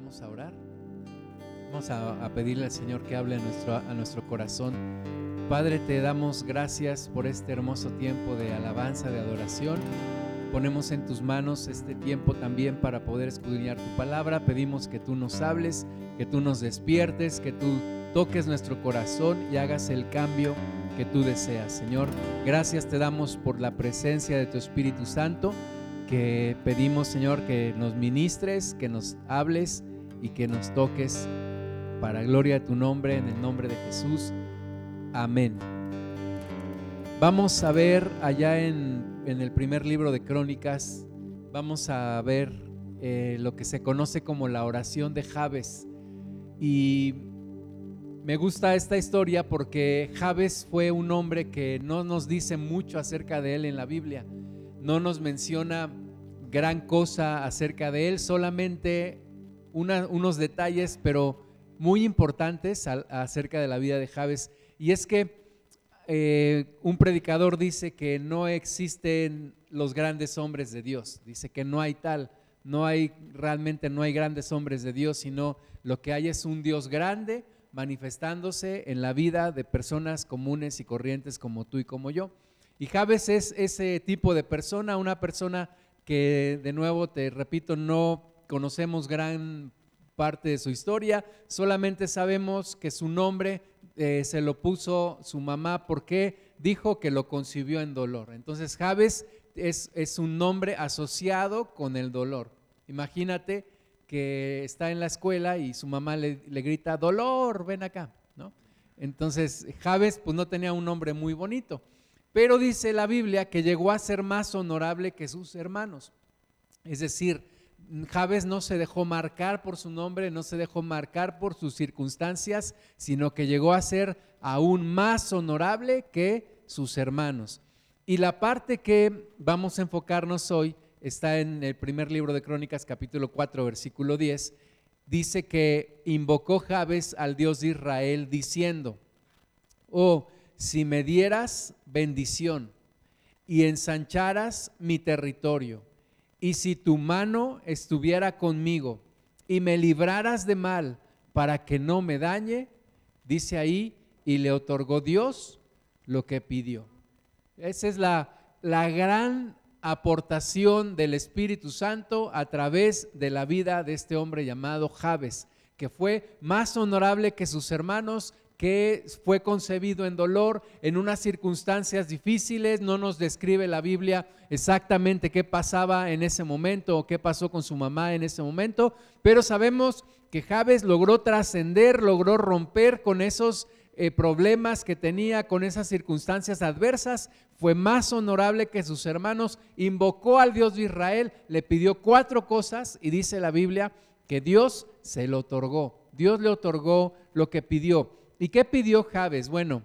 Vamos a orar. Vamos a, pedirle al Señor que hable a nuestro, a nuestro corazón. Padre, te damos gracias por este hermoso tiempo de alabanza, de adoración. Ponemos en tus manos este tiempo también para poder escudriñar tu palabra. Pedimos que tú nos hables, que tú nos despiertes, que tú toques nuestro corazón y hagas el cambio que tú deseas. Señor, gracias te damos por la presencia de tu Espíritu Santo que pedimos, Señor, que nos ministres, que nos hables y que nos toques para gloria de tu nombre, en el nombre de Jesús. Amén. Vamos a ver allá en, el primer libro de Crónicas, vamos a ver eh, lo que se conoce como la oración de Jabes. Y me gusta esta historia porque Jabes fue un hombre que no nos dice mucho acerca de él en la Biblia no nos menciona gran cosa acerca de él, solamente unos detalles, pero muy importantes acerca de la vida de Javes. Y es que eh, un predicador dice que no existen los grandes hombres de Dios, dice que no hay tal, no hay realmente no hay grandes hombres de Dios, sino lo que hay es un Dios grande manifestándose en la vida de personas comunes y corrientes como tú y como yo. Y Javes es ese tipo de persona, una persona que, de nuevo, te repito, no conocemos gran parte de su historia, solamente sabemos que su nombre eh, se lo puso su mamá porque dijo que lo concibió en dolor. Entonces Javes es, es un nombre asociado con el dolor. Imagínate que está en la escuela y su mamá le, le grita, dolor, ven acá. ¿no? Entonces Javes pues no tenía un nombre muy bonito. Pero dice la Biblia que llegó a ser más honorable que sus hermanos. Es decir, Jabes no se dejó marcar por su nombre, no se dejó marcar por sus circunstancias, sino que llegó a ser aún más honorable que sus hermanos. Y la parte que vamos a enfocarnos hoy está en el primer libro de Crónicas, capítulo 4, versículo 10. Dice que invocó Jabes al Dios de Israel diciendo, oh, si me dieras bendición y ensancharas mi territorio, y si tu mano estuviera conmigo y me libraras de mal para que no me dañe, dice ahí, y le otorgó Dios lo que pidió. Esa es la, la gran aportación del Espíritu Santo a través de la vida de este hombre llamado Jabes, que fue más honorable que sus hermanos, que fue concebido en dolor, en unas circunstancias difíciles, no nos describe la Biblia exactamente qué pasaba en ese momento o qué pasó con su mamá en ese momento, pero sabemos que Javes logró trascender, logró romper con esos eh, problemas que tenía, con esas circunstancias adversas, fue más honorable que sus hermanos, invocó al Dios de Israel, le pidió cuatro cosas y dice la Biblia que Dios se lo otorgó, Dios le otorgó lo que pidió. ¿Y qué pidió Javes? Bueno,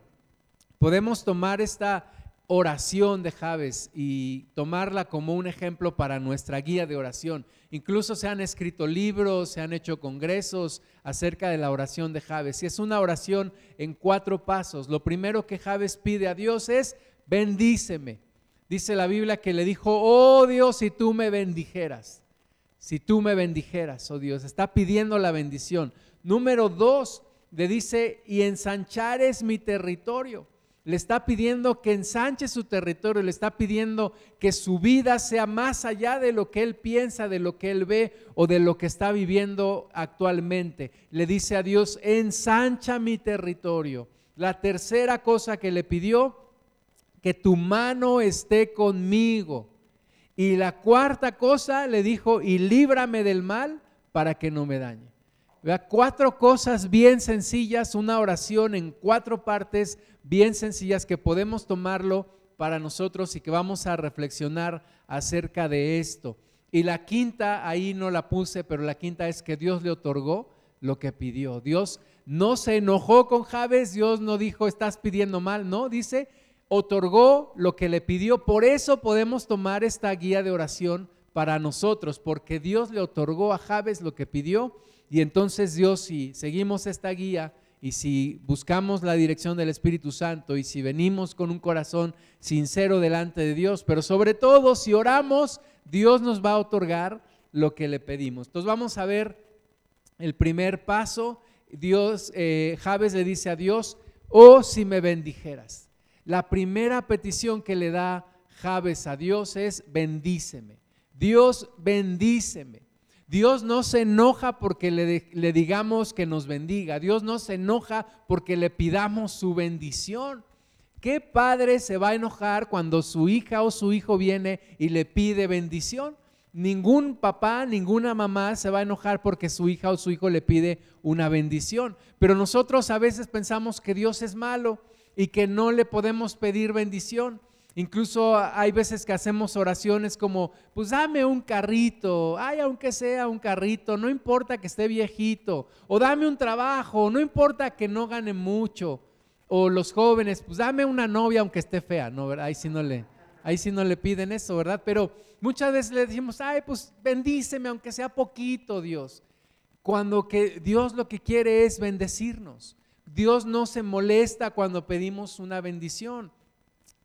podemos tomar esta oración de Javes y tomarla como un ejemplo para nuestra guía de oración. Incluso se han escrito libros, se han hecho congresos acerca de la oración de Javes. Y es una oración en cuatro pasos. Lo primero que Javes pide a Dios es, bendíceme. Dice la Biblia que le dijo, oh Dios, si tú me bendijeras, si tú me bendijeras, oh Dios, está pidiendo la bendición. Número dos, le dice, y ensanchar es mi territorio. Le está pidiendo que ensanche su territorio, le está pidiendo que su vida sea más allá de lo que él piensa, de lo que él ve o de lo que está viviendo actualmente. Le dice a Dios, ensancha mi territorio. La tercera cosa que le pidió, que tu mano esté conmigo. Y la cuarta cosa le dijo, y líbrame del mal para que no me dañe. Cuatro cosas bien sencillas, una oración en cuatro partes bien sencillas que podemos tomarlo para nosotros y que vamos a reflexionar acerca de esto. Y la quinta, ahí no la puse, pero la quinta es que Dios le otorgó lo que pidió. Dios no se enojó con Javes, Dios no dijo estás pidiendo mal, no, dice otorgó lo que le pidió. Por eso podemos tomar esta guía de oración para nosotros, porque Dios le otorgó a Javes lo que pidió y entonces Dios, si seguimos esta guía y si buscamos la dirección del Espíritu Santo y si venimos con un corazón sincero delante de Dios, pero sobre todo si oramos, Dios nos va a otorgar lo que le pedimos. Entonces vamos a ver el primer paso, Dios, eh, Javes le dice a Dios, oh si me bendijeras. La primera petición que le da Javes a Dios es bendíceme. Dios bendíceme. Dios no se enoja porque le, le, digamos que nos bendiga. Dios no se enoja porque le pidamos su bendición. ¿Qué padre se va a enojar cuando su hija o su hijo viene y le pide bendición? Ningún papá, ninguna mamá se va a enojar porque su hija o su hijo le pide una bendición. Pero nosotros a veces pensamos que Dios es malo y que no le podemos pedir bendición. Incluso hay veces que hacemos oraciones como, pues dame un carrito, ay, aunque sea un carrito, no importa que esté viejito, o dame un trabajo, no importa que no gane mucho, o los jóvenes, pues dame una novia aunque esté fea, ¿no? Ahí sí no le, ahí sí no le piden eso, ¿verdad? Pero muchas veces le decimos, ay, pues bendíceme aunque sea poquito, Dios. Cuando que Dios lo que quiere es bendecirnos. Dios no se molesta cuando pedimos una bendición.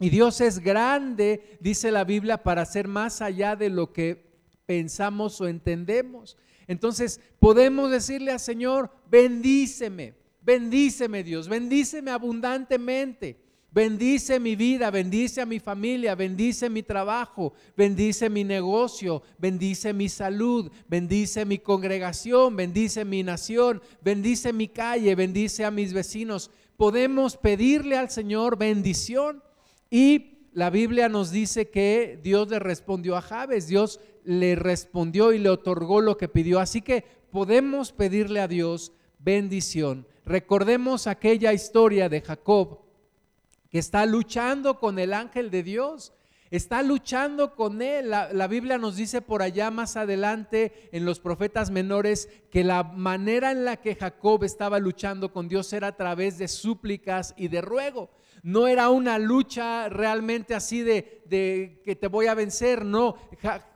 Y Dios es grande, dice la Biblia, para ser más allá de lo que pensamos o entendemos. Entonces podemos decirle al Señor, bendíceme, bendíceme Dios, bendíceme abundantemente. Bendice mi vida, bendice a mi familia, bendice mi trabajo, bendice mi negocio, bendice mi salud, bendice mi congregación, bendice mi nación, bendice mi calle, bendice a mis vecinos. Podemos pedirle al Señor bendición y la Biblia nos dice que Dios le respondió a Javes, Dios le respondió y le otorgó lo que pidió. Así que podemos pedirle a Dios bendición. Recordemos aquella historia de Jacob que está luchando con el ángel de Dios. Está luchando con él. La, la, Biblia nos dice por allá más adelante en los profetas menores que la manera en la que Jacob estaba luchando con Dios era a través de súplicas y de ruego no era una lucha realmente así de, que te voy a vencer, no.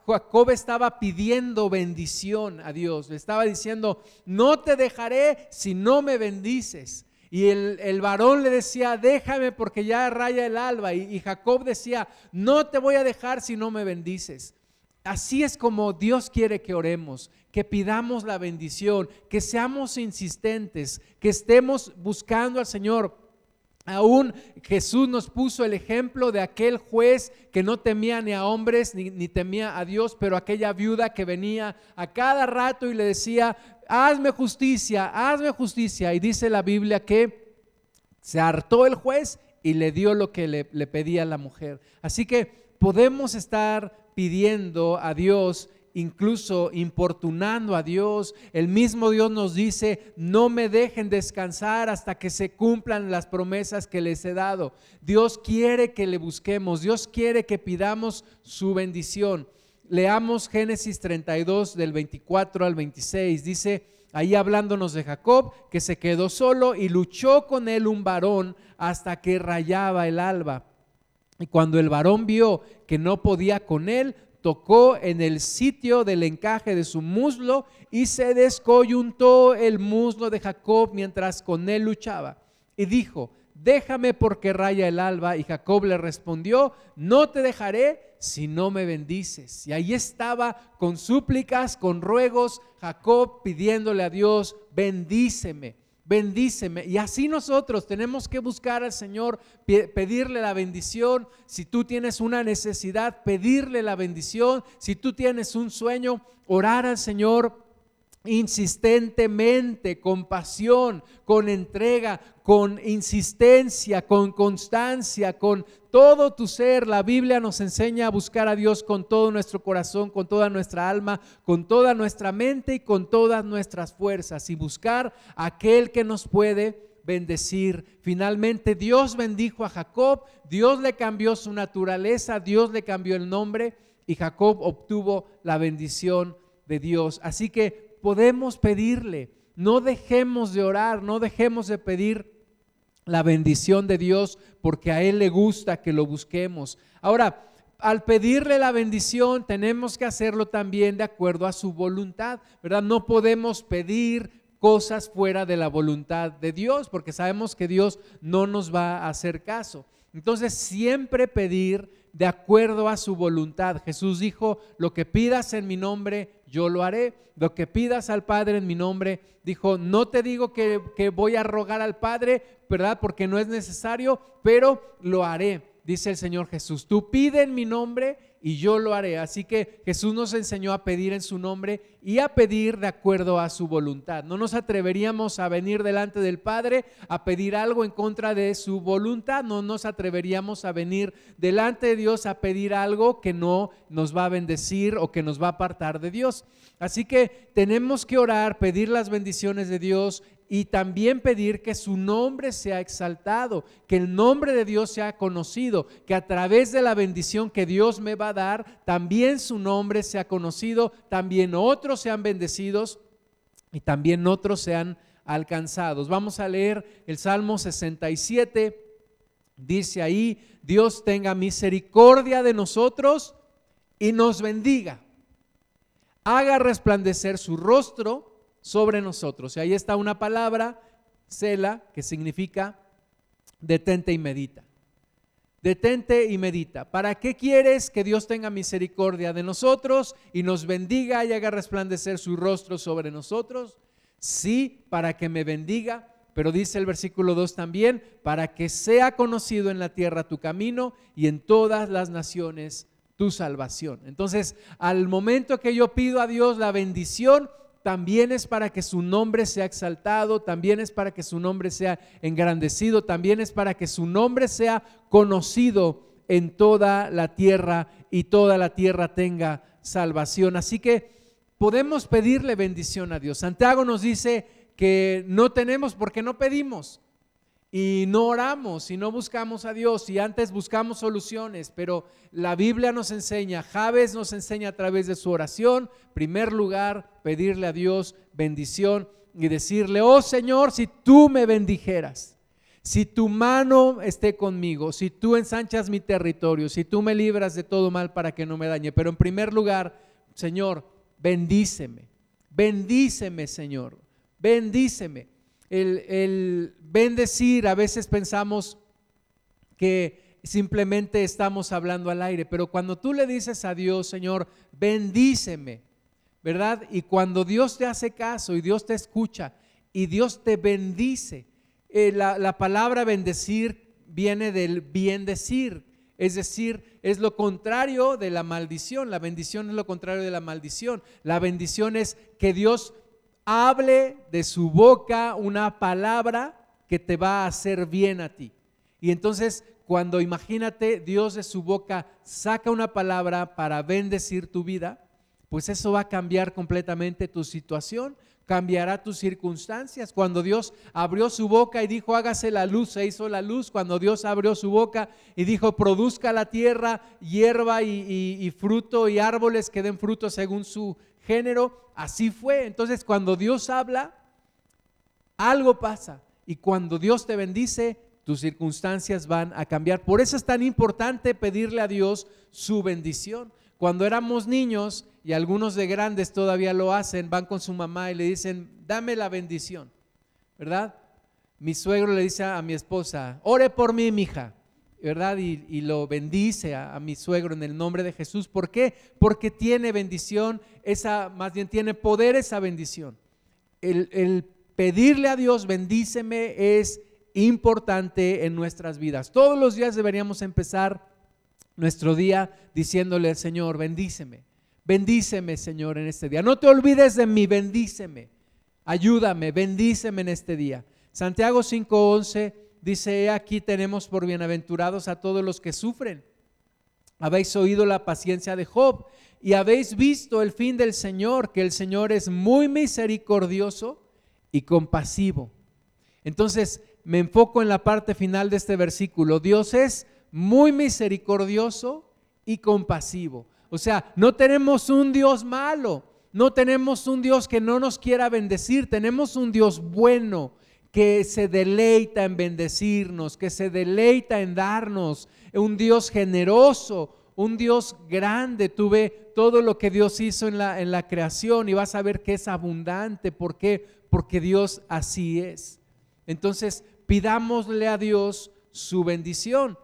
Jacob estaba pidiendo bendición a Dios, le estaba diciendo, no te dejaré si no me bendices. Y el, varón le decía, déjame porque ya raya el alba. Y, y Jacob decía, no te voy a dejar si no me bendices. Así es como Dios quiere que oremos, que pidamos la bendición, que seamos insistentes, que estemos buscando al Señor Aún Jesús nos puso el ejemplo de aquel juez que no temía ni a hombres ni, temía a Dios, pero aquella viuda que venía a cada rato y le decía, hazme justicia, hazme justicia. Y dice la Biblia que se hartó el juez y le dio lo que le, le pedía la mujer. Así que podemos estar pidiendo a Dios incluso importunando a Dios. El mismo Dios nos dice, no me dejen descansar hasta que se cumplan las promesas que les he dado. Dios quiere que le busquemos, Dios quiere que pidamos su bendición. Leamos Génesis 32 del 24 al 26. Dice, ahí hablándonos de Jacob, que se quedó solo y luchó con él un varón hasta que rayaba el alba. Y cuando el varón vio que no podía con él, tocó en el sitio del encaje de su muslo y se descoyuntó el muslo de Jacob mientras con él luchaba. Y dijo, déjame porque raya el alba. Y Jacob le respondió, no te dejaré si no me bendices. Y ahí estaba con súplicas, con ruegos, Jacob pidiéndole a Dios, bendíceme bendíceme. Y así nosotros tenemos que buscar al Señor, pedirle la bendición. Si tú tienes una necesidad, pedirle la bendición. Si tú tienes un sueño, orar al Señor insistentemente, con pasión, con entrega, con insistencia, con constancia, con todo tu ser. La Biblia nos enseña a buscar a Dios con todo nuestro corazón, con toda nuestra alma, con toda nuestra mente y con todas nuestras fuerzas y buscar a aquel que nos puede bendecir. Finalmente Dios bendijo a Jacob, Dios le cambió su naturaleza, Dios le cambió el nombre y Jacob obtuvo la bendición de Dios. Así que podemos pedirle. No dejemos de orar, no dejemos de pedir la bendición de Dios porque a Él le gusta que lo busquemos. Ahora, al pedirle la bendición tenemos que hacerlo también de acuerdo a su voluntad, ¿verdad? No podemos pedir cosas fuera de la voluntad de Dios porque sabemos que Dios no nos va a hacer caso. Entonces, siempre pedir de acuerdo a su voluntad. Jesús dijo, lo que pidas en mi nombre, yo lo haré. Lo que pidas al Padre en mi nombre, dijo, no te digo que, que voy a rogar al Padre, ¿verdad? Porque no es necesario, pero lo haré, dice el Señor Jesús. Tú pide en mi nombre y yo lo haré. Así que Jesús nos enseñó a pedir en su nombre y a pedir de acuerdo a su voluntad. No nos atreveríamos a venir delante del Padre a pedir algo en contra de su voluntad. No nos atreveríamos a venir delante de Dios a pedir algo que no nos va a bendecir o que nos va a apartar de Dios. Así que tenemos que orar, pedir las bendiciones de Dios y también pedir que su nombre sea exaltado, que el nombre de Dios sea conocido, que a través de la bendición que Dios me va a dar, también su nombre sea conocido, también otros sean bendecidos y también otros sean alcanzados. Vamos a leer el Salmo 67. Dice ahí, Dios tenga misericordia de nosotros y nos bendiga. Haga resplandecer su rostro sobre nosotros. Y ahí está una palabra, cela, que significa detente y medita. Detente y medita. ¿Para qué quieres que Dios tenga misericordia de nosotros y nos bendiga y haga resplandecer su rostro sobre nosotros? Sí, para que me bendiga, pero dice el versículo 2 también, para que sea conocido en la tierra tu camino y en todas las naciones tu salvación. Entonces, al momento que yo pido a Dios la bendición, también es para que su nombre sea exaltado, también es para que su nombre sea engrandecido, también es para que su nombre sea conocido en toda la tierra y toda la tierra tenga salvación. Así que podemos pedirle bendición a Dios. Santiago nos dice que no tenemos porque no pedimos y no oramos y no buscamos a Dios y antes buscamos soluciones, pero la Biblia nos enseña, Javes nos enseña a través de su oración, primer lugar, pedirle a Dios bendición y decirle, oh Señor, si tú me bendijeras, si tu mano esté conmigo, si tú ensanchas mi territorio, si tú me libras de todo mal para que no me dañe, pero en primer lugar, Señor, bendíceme, bendíceme, Señor, bendíceme el, bendecir, a veces pensamos que simplemente estamos hablando al aire, pero cuando tú le dices a Dios, Señor, bendíceme, ¿verdad? Y cuando Dios te hace caso y Dios te escucha y Dios te bendice, eh, la, la palabra bendecir viene del bien decir, es decir, es lo contrario de la maldición. La bendición es lo contrario de la maldición. La bendición es que Dios hable de su boca una palabra que te va a hacer bien a ti. Y entonces, cuando imagínate, Dios de su boca saca una palabra para bendecir tu vida, pues eso va a cambiar completamente tu situación, cambiará tus circunstancias. Cuando Dios abrió su boca y dijo, hágase la luz, se hizo la luz. Cuando Dios abrió su boca y dijo, produzca la tierra hierba y, y fruto y árboles que den fruto según su género, así fue. Entonces cuando Dios habla, algo pasa. Y cuando Dios te bendice, tus circunstancias van a cambiar. Por eso es tan importante pedirle a Dios su bendición. Cuando éramos niños, y algunos de grandes todavía lo hacen, van con su mamá y le dicen, dame la bendición, ¿verdad? Mi suegro le dice a mi esposa, ore por mí, mija. ¿Verdad? Y, lo bendice a, mi suegro en el nombre de Jesús. ¿Por qué? Porque tiene bendición, esa, más bien tiene poder esa bendición. El, pedirle a Dios, bendíceme, es importante en nuestras vidas. Todos los días deberíamos empezar nuestro día diciéndole al Señor, bendíceme, bendíceme Señor en este día. No te olvides de mí, bendíceme, ayúdame, bendíceme en este día. Santiago 5:11 dice, aquí tenemos por bienaventurados a todos los que sufren. Habéis oído la paciencia de Job y habéis visto el fin del Señor, que el Señor es muy misericordioso y compasivo. Entonces, me enfoco en la parte final de este versículo. Dios es muy misericordioso y compasivo. O sea, no tenemos un Dios malo, no tenemos un Dios que no nos quiera bendecir, tenemos un Dios bueno, que se deleita en bendecirnos, que se deleita en darnos, un Dios generoso, un Dios grande. Tú ve todo lo que Dios hizo en la, en la creación y vas a ver que es abundante. ¿Por qué? Porque Dios así es. Entonces, pidámosle a Dios su bendición.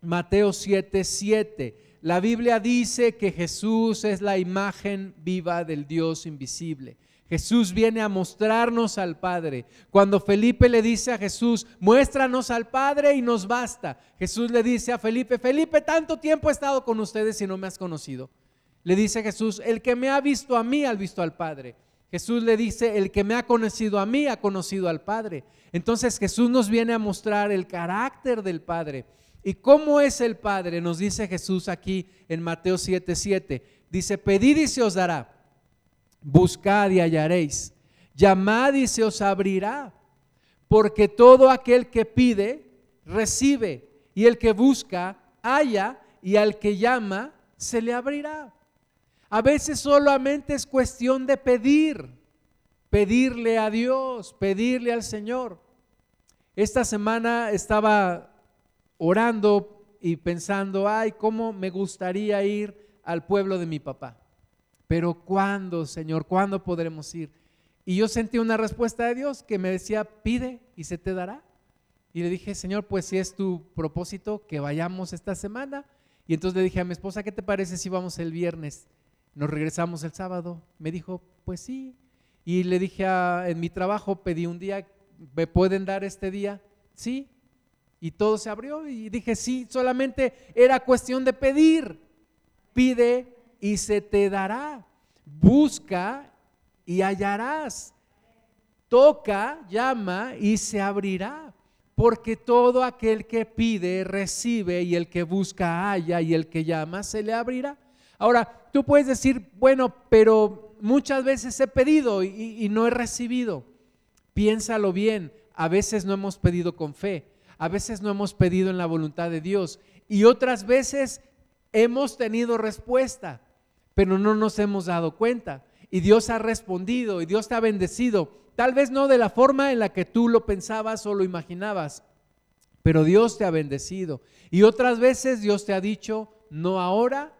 Mateo 7, 7. la Biblia dice que Jesús es la imagen viva del Dios invisible. Jesús viene a mostrarnos al Padre. Cuando Felipe le dice a Jesús, muéstranos al Padre y nos basta. Jesús le dice a Felipe, Felipe, tanto tiempo he estado con ustedes y no me has conocido. Le dice Jesús, el que me ha visto a mí, ha visto al Padre. Jesús le dice, el que me ha conocido a mí, ha conocido al Padre. Entonces Jesús nos viene a mostrar el carácter del Padre. ¿Y cómo es el Padre? Nos dice Jesús aquí en Mateo 7:7. Dice, pedid y se os dará buscad y hallaréis, llamad y se os abrirá, porque todo aquel que pide, recibe, y el que busca, halla, y al que llama, se le abrirá. A veces solamente es cuestión de pedir, pedirle a Dios, pedirle al Señor. Esta semana estaba orando y pensando, ay, cómo me gustaría ir al pueblo de mi papá. Pero ¿cuándo, Señor? ¿Cuándo podremos ir? Y yo sentí una respuesta de Dios que me decía, pide y se te dará. Y le dije, Señor, pues si es tu propósito, que vayamos esta semana. Y entonces le dije a mi esposa, ¿qué te parece si vamos el viernes? Nos regresamos el sábado. Me dijo, pues sí. Y le dije, en mi trabajo pedí un día, ¿me pueden dar este día? Sí. Y todo se abrió y dije, sí, solamente era cuestión de pedir. Pide y se te dará. Busca y hallarás. Toca, llama y se abrirá. Porque todo aquel que pide, recibe y el que busca, halla y el que llama, se le abrirá. Ahora, tú puedes decir, bueno, pero muchas veces he pedido y, y no he recibido. Piénsalo bien, a veces no hemos pedido con fe, a veces no hemos pedido en la voluntad de Dios y otras veces hemos tenido respuesta pero no nos hemos dado cuenta. Y Dios ha respondido y Dios te ha bendecido. Tal vez no de la forma en la que tú lo pensabas o lo imaginabas, pero Dios te ha bendecido. Y otras veces Dios te ha dicho, no ahora,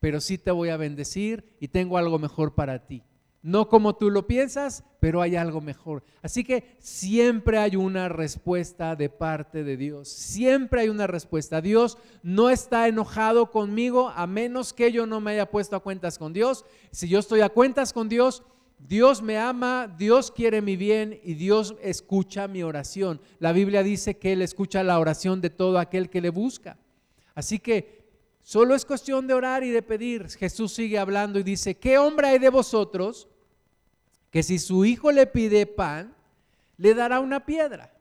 pero sí te voy a bendecir y tengo algo mejor para ti. No como tú lo piensas, pero hay algo mejor. Así que siempre hay una respuesta de parte de Dios. Siempre hay una respuesta. Dios no está enojado conmigo a menos que yo no me haya puesto a cuentas con Dios. Si yo estoy a cuentas con Dios, Dios me ama, Dios quiere mi bien y Dios escucha mi oración. La Biblia dice que Él escucha la oración de todo aquel que le busca. Así que Solo es cuestión de orar y de pedir. Jesús sigue hablando y dice, ¿qué hombre hay de vosotros que si su hijo le pide pan, le dará una piedra?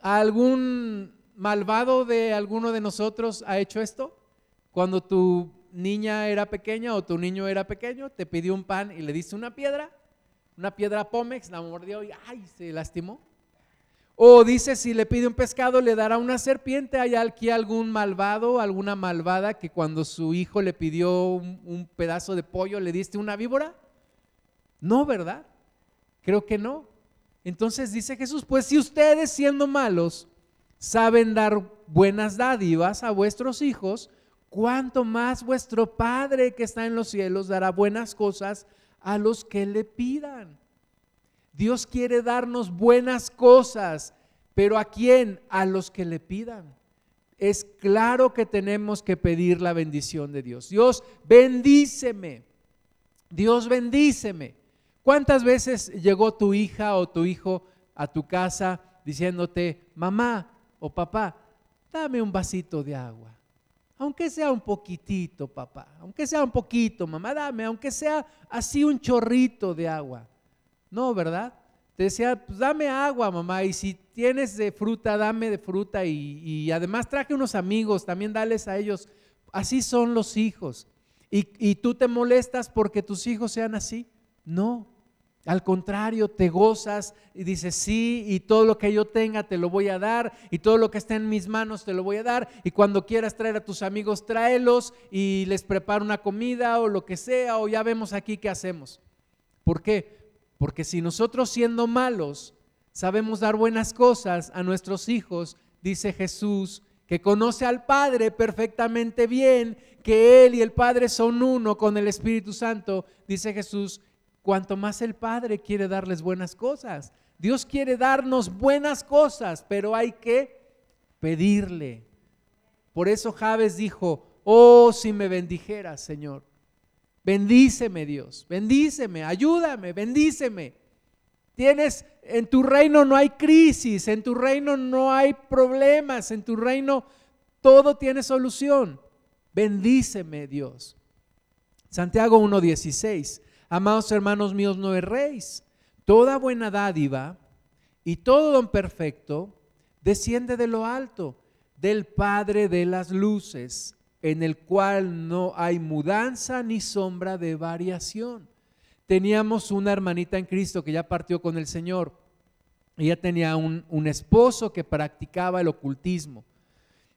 ¿Algún malvado de alguno de nosotros ha hecho esto? Cuando tu niña era pequeña o tu niño era pequeño, te pidió un pan y le diste una piedra, una piedra Pómex, la mordió y ¡ay! se lastimó. O dice, si le pide un pescado, le dará una serpiente. ¿Hay aquí algún malvado, alguna malvada que cuando su hijo le pidió un, pedazo de pollo, le diste una víbora? No, ¿verdad? Creo que no. Entonces dice Jesús, pues si ustedes siendo malos saben dar buenas dádivas a vuestros hijos, cuánto más vuestro Padre que está en los cielos dará buenas cosas a los que le pidan. Dios quiere darnos buenas cosas, pero ¿a quién? A los que le pidan. Es claro que tenemos que pedir la bendición de Dios. Dios, bendíceme. Dios, bendíceme. ¿Cuántas veces llegó tu hija o tu hijo a tu casa diciéndote, mamá o papá, dame un vasito de agua? Aunque sea un poquitito, papá. Aunque sea un poquito, mamá, dame. Aunque sea así un chorrito de agua. No, ¿verdad? Te decía, pues dame agua, mamá, y si tienes de fruta, dame de fruta, y, además traje unos amigos, también dales a ellos. Así son los hijos. Y, y tú te molestas porque tus hijos sean así. No, al contrario, te gozas y dices, sí, y todo lo que yo tenga te lo voy a dar, y todo lo que esté en mis manos te lo voy a dar, y cuando quieras traer a tus amigos, tráelos y les preparo una comida o lo que sea, o ya vemos aquí qué hacemos. ¿Por qué? Porque si nosotros siendo malos sabemos dar buenas cosas a nuestros hijos, dice Jesús, que conoce al Padre perfectamente bien, que Él y el Padre son uno con el Espíritu Santo, dice Jesús, cuanto más el Padre quiere darles buenas cosas. Dios quiere darnos buenas cosas, pero hay que pedirle. Por eso Javes dijo, Oh, si me bendijeras, Señor. Bendíceme, Dios. Bendíceme, ayúdame, bendíceme. Tienes, en tu reino no hay crisis, en tu reino no hay problemas, en tu reino todo tiene solución. Bendíceme, Dios. Santiago 1.16. Amados hermanos míos, no erréis. Toda buena dádiva y todo don perfecto desciende de lo alto, del Padre de las luces, en el cual no hay mudanza ni sombra de variación. Teníamos una hermanita en Cristo que ya partió con el Señor. Ella tenía un, esposo que practicaba el ocultismo.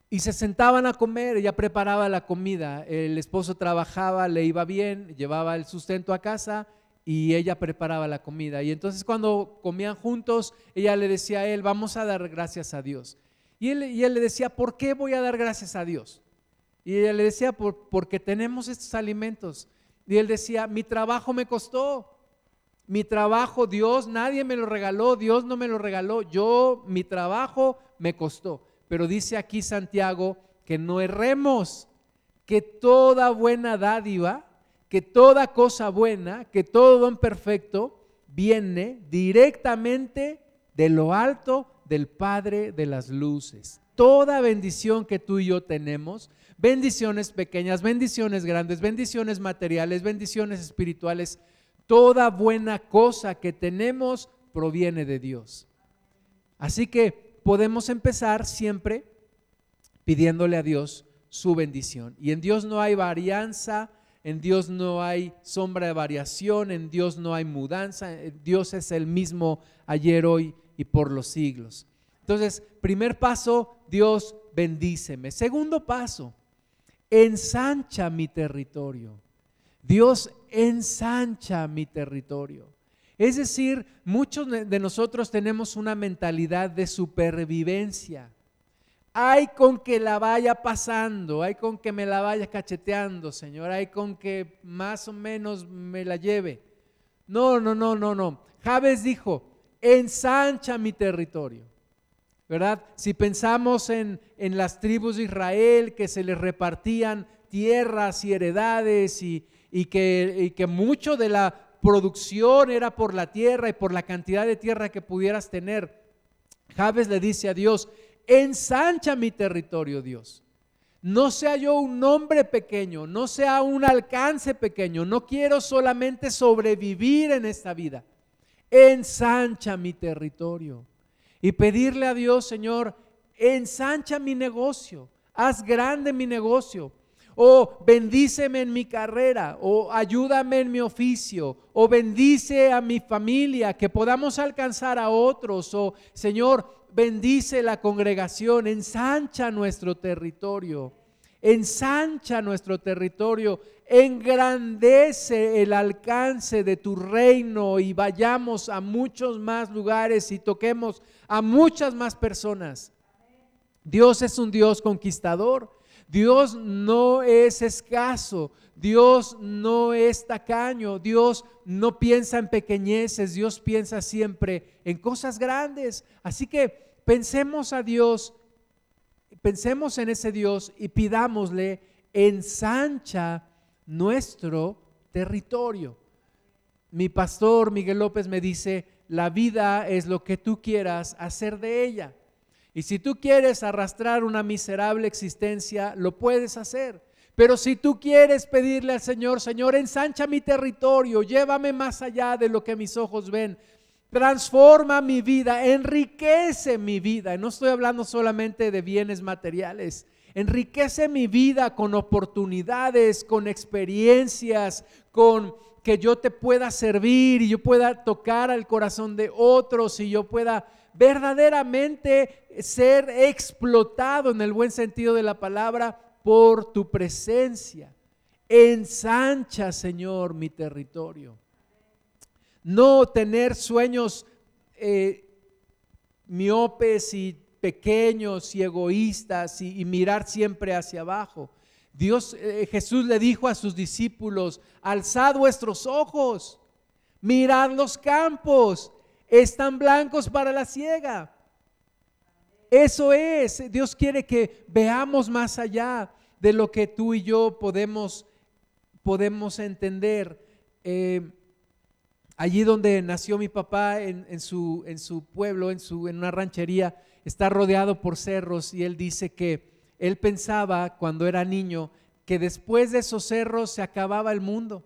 Y se sentaban a comer, ella preparaba la comida, el esposo trabajaba, le iba bien, llevaba el sustento a casa y ella preparaba la comida. Y entonces cuando comían juntos, ella le decía a él, vamos a dar gracias a Dios. Y él le decía, ¿por qué voy a dar gracias a Dios? Y ella le decía, Por, porque tenemos estos alimentos. Y él decía, mi trabajo me costó. Mi trabajo, Dios, nadie me lo regaló, Dios no me lo regaló. Yo, mi trabajo me costó. Pero dice aquí Santiago que no erremos, que toda buena dádiva, que toda cosa buena, que todo don perfecto viene directamente de lo alto del Padre de las luces. Toda bendición que tú y yo tenemos, bendiciones pequeñas, bendiciones grandes, bendiciones materiales, bendiciones espirituales, toda buena cosa que tenemos proviene de Dios. Así que podemos empezar siempre pidiéndole a Dios su bendición. Y en Dios no hay varianza, en Dios no hay sombra de variación, en Dios no hay mudanza, Dios es el mismo ayer, hoy y por los siglos. Entonces, primer paso, Dios bendíceme. Segundo paso, ensancha mi territorio. Dios ensancha mi territorio. Es decir, muchos de nosotros tenemos una mentalidad de supervivencia. Hay con que la vaya pasando, hay con que me la vaya cacheteando, Señor, hay con que más o menos me la lleve. No, no, no, no, no. Javes dijo, ensancha mi territorio. ¿Verdad? Si pensamos en, en las tribus de Israel que se les repartían tierras y heredades y, y que, y que mucho de la producción era por la tierra y por la cantidad de tierra que pudieras tener. Javes le dice a Dios, ensancha mi territorio, Dios. No sea yo un nombre pequeño, no sea un alcance pequeño, no quiero solamente sobrevivir en esta vida. Ensancha mi territorio. Y pedirle a Dios, Señor, ensancha mi negocio, haz grande mi negocio o bendíceme en mi carrera, o ayúdame en mi oficio, o bendice a mi familia, que podamos alcanzar a otros, o Señor, bendice la congregación, ensancha nuestro territorio, ensancha nuestro territorio, engrandece el alcance de tu reino y vayamos a muchos más lugares y toquemos a muchas más personas. Dios es un Dios conquistador. Dios no es escaso, Dios no es tacaño, Dios no piensa en pequeñeces, Dios piensa siempre en cosas grandes. Así que pensemos a Dios, pensemos en ese Dios y pidámosle, ensancha nuestro territorio. Mi pastor Miguel López me dice, la vida es lo que tú quieras hacer de ella. Y si tú quieres arrastrar una miserable existencia, lo puedes hacer. Pero si tú quieres pedirle al Señor, Señor, ensancha mi territorio, llévame más allá de lo que mis ojos ven, transforma mi vida, enriquece mi vida. no estoy hablando solamente de bienes materiales, enriquece mi vida con oportunidades, con experiencias, con que yo te pueda servir y yo pueda tocar al corazón de otros y yo pueda verdaderamente ser explotado en el buen sentido de la palabra por tu presencia. Ensancha, Señor, mi territorio. No tener sueños eh, miopes y pequeños y egoístas y, mirar siempre hacia abajo. Dios, eh, Jesús le dijo a sus discípulos, alzad vuestros ojos, mirad los campos, están blancos para la ciega. Eso es, Dios quiere que veamos más allá. de lo que tú y yo podemos, podemos entender. Eh, allí donde nació mi papá, en, su, pueblo, en, su, en una ranchería, está rodeado por cerros y él dice que él pensaba cuando era niño que después de esos cerros se acababa el mundo.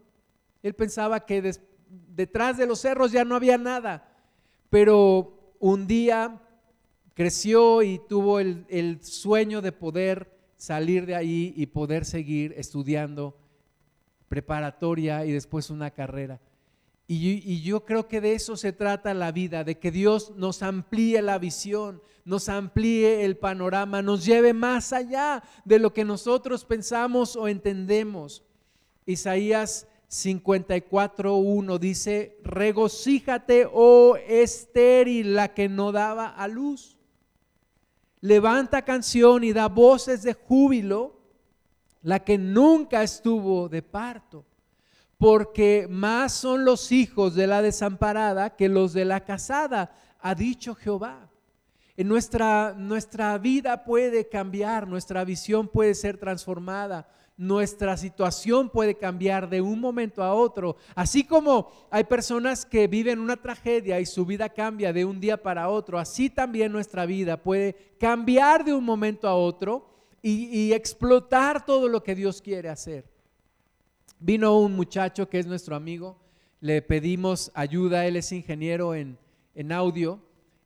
Él pensaba que detrás de los cerros ya no había nada, pero un día creció y tuvo el sueño de poder salir de ahí y poder seguir estudiando preparatoria y después una carrera. Y, yo creo que de eso se trata la vida, de que Dios nos amplíe la visión, nos amplíe el panorama, nos lleve más allá de lo que nosotros pensamos o entendemos. Isaías 54.1 dice, regocíjate, oh estéril, la que no daba a luz. Levanta canción y da voces de júbilo, la que nunca estuvo de parto porque más son los hijos de la desamparada que los de la casada, ha dicho Jehová. En nuestra, nuestra vida puede cambiar, nuestra visión puede ser transformada, nuestra situación puede cambiar de un momento a otro. Así como hay personas que viven una tragedia y su vida cambia de un día para otro, así también nuestra vida puede cambiar de un momento a otro y, y explotar todo lo que Dios quiere hacer. Vino un muchacho que es nuestro amigo, le pedimos ayuda, él es ingeniero en, audio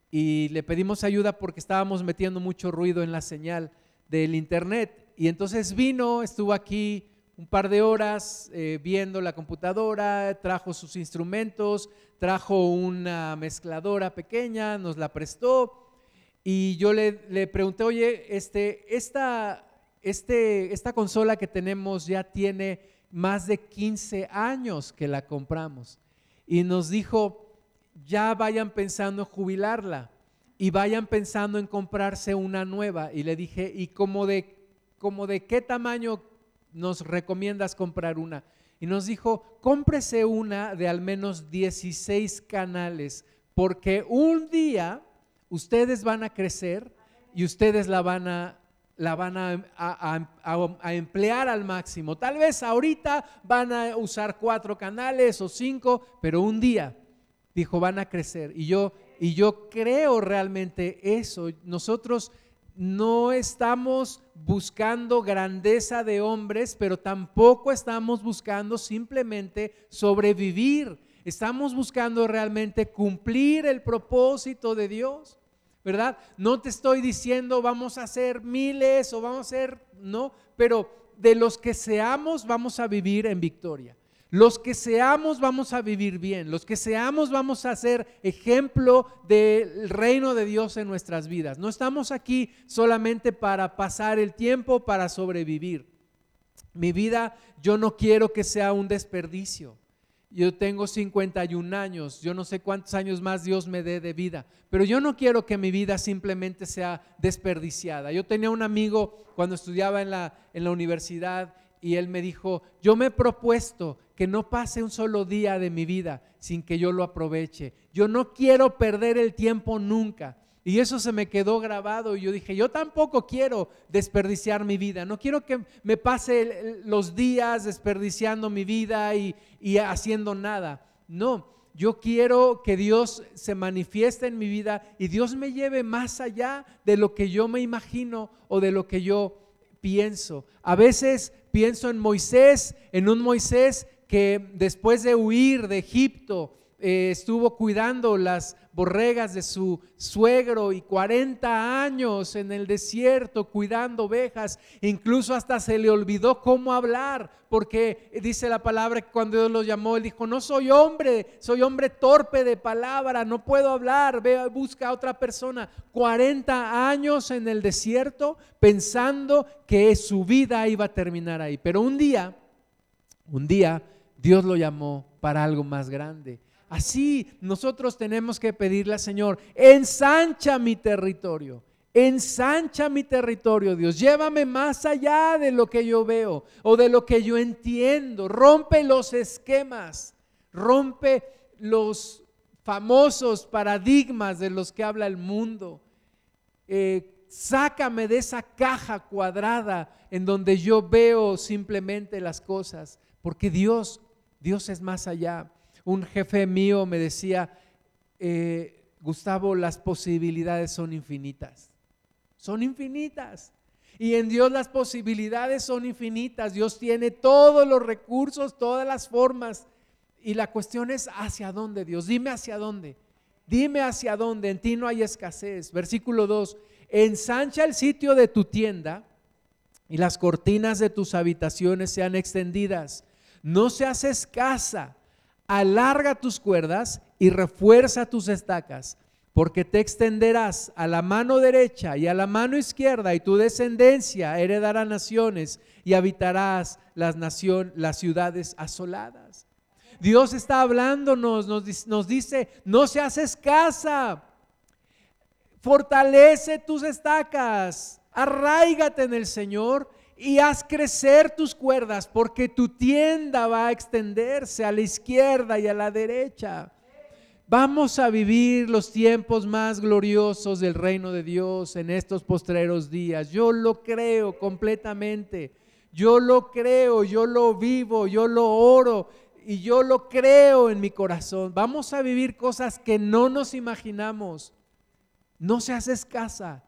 y le pedimos ayuda porque estábamos metiendo mucho ruido en la señal del internet. Y entonces vino, estuvo aquí un par de horas eh, viendo la computadora, trajo sus instrumentos, trajo una mezcladora pequeña, nos la prestó y yo le, le pregunté, oye, este, esta, este, esta consola que tenemos ya tiene más de 15 años que la compramos. Y nos dijo, ya vayan pensando en jubilarla y vayan pensando en comprarse una nueva. Y le dije, ¿y cómo de, como de qué tamaño nos recomiendas comprar una? Y nos dijo, cómprese una de al menos 16 canales, porque un día ustedes van a crecer y ustedes la van a la van a, emplear al máximo. Tal vez ahorita van a usar cuatro canales o cinco, pero un día, dijo, van a crecer. Y yo, y yo creo realmente eso. Nosotros no estamos buscando grandeza de hombres, pero tampoco estamos buscando simplemente sobrevivir. Estamos buscando realmente cumplir el propósito de Dios. ¿Verdad? No te estoy diciendo vamos a hacer miles o vamos a hacer, no, pero de los que seamos vamos a vivir en victoria. Los que seamos vamos a vivir bien, los que seamos vamos a ser ejemplo del reino de Dios en nuestras vidas. No estamos aquí solamente para pasar el tiempo, para sobrevivir. Mi vida yo no quiero que sea un desperdicio. Yo tengo 51 años, yo no sé cuántos años más Dios me dé de vida, pero yo no quiero que mi vida simplemente sea desperdiciada. Yo tenía un amigo cuando estudiaba en la, en la universidad y él me dijo, yo me he propuesto que no pase un solo día de mi vida sin que yo lo aproveche. Yo no quiero perder el tiempo nunca. Y eso se me quedó grabado y yo dije, yo tampoco quiero desperdiciar mi vida, no quiero que me pase los días desperdiciando mi vida y, haciendo nada. No, yo quiero que Dios se manifieste en mi vida y Dios me lleve más allá de lo que yo me imagino o de lo que yo pienso. A veces pienso en Moisés, en un Moisés que después de huir de Egipto, eh, estuvo cuidando las borregas de su suegro y 40 años en el desierto cuidando ovejas. Incluso hasta se le olvidó cómo hablar, porque dice la palabra que cuando Dios lo llamó, él dijo, no soy hombre, soy hombre torpe de palabra, no puedo hablar, ve, busca a otra persona. 40 años en el desierto pensando que su vida iba a terminar ahí. Pero un día, un día, Dios lo llamó para algo más grande. Así nosotros tenemos que pedirle al Señor, ensancha mi territorio, ensancha mi territorio, Dios, llévame más allá de lo que yo veo o de lo que yo entiendo, rompe los esquemas, rompe los famosos paradigmas de los que habla el mundo. Eh, sácame de esa caja cuadrada en donde yo veo simplemente las cosas, porque Dios, Dios es más allá. Un jefe mío me decía, eh, Gustavo, las posibilidades son infinitas, son infinitas. Y en Dios las posibilidades son infinitas. Dios tiene todos los recursos, todas las formas. Y la cuestión es hacia dónde, Dios. Dime hacia dónde. Dime hacia dónde. En ti no hay escasez. Versículo 2. Ensancha el sitio de tu tienda y las cortinas de tus habitaciones sean extendidas. No seas escasa. Alarga tus cuerdas y refuerza tus estacas porque te extenderás a la mano derecha y a la mano izquierda, y tu descendencia heredará naciones y habitarás las, las ciudades asoladas. Dios está hablándonos, nos, nos dice, no seas escasa, fortalece tus estacas, arraigate en el Señor y haz crecer tus cuerdas, porque tu tienda va a extenderse a la izquierda y a la derecha. Vamos a vivir los tiempos más gloriosos del reino de Dios en estos postreros días. Yo lo creo completamente. Yo lo creo, yo lo vivo, yo lo oro y yo lo creo en mi corazón. Vamos a vivir cosas que no nos imaginamos. No seas escasa.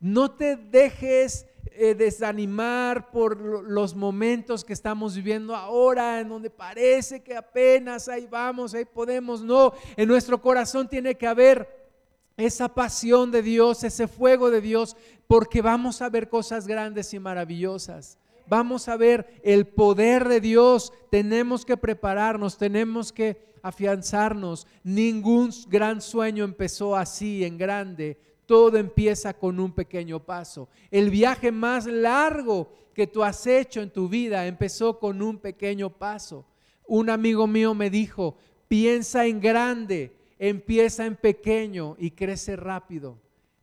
No te dejes eh, desanimar por los momentos que estamos viviendo ahora, en donde parece que apenas ahí vamos, ahí podemos. No, en nuestro corazón tiene que haber esa pasión de Dios, ese fuego de Dios, porque vamos a ver cosas grandes y maravillosas. Vamos a ver el poder de Dios. Tenemos que prepararnos, tenemos que afianzarnos. Ningún gran sueño empezó así, en grande todo empieza con un pequeño paso. El viaje más largo que tú has hecho en tu vida empezó con un pequeño paso. Un amigo mío me dijo, piensa en grande, empieza en pequeño y crece rápido.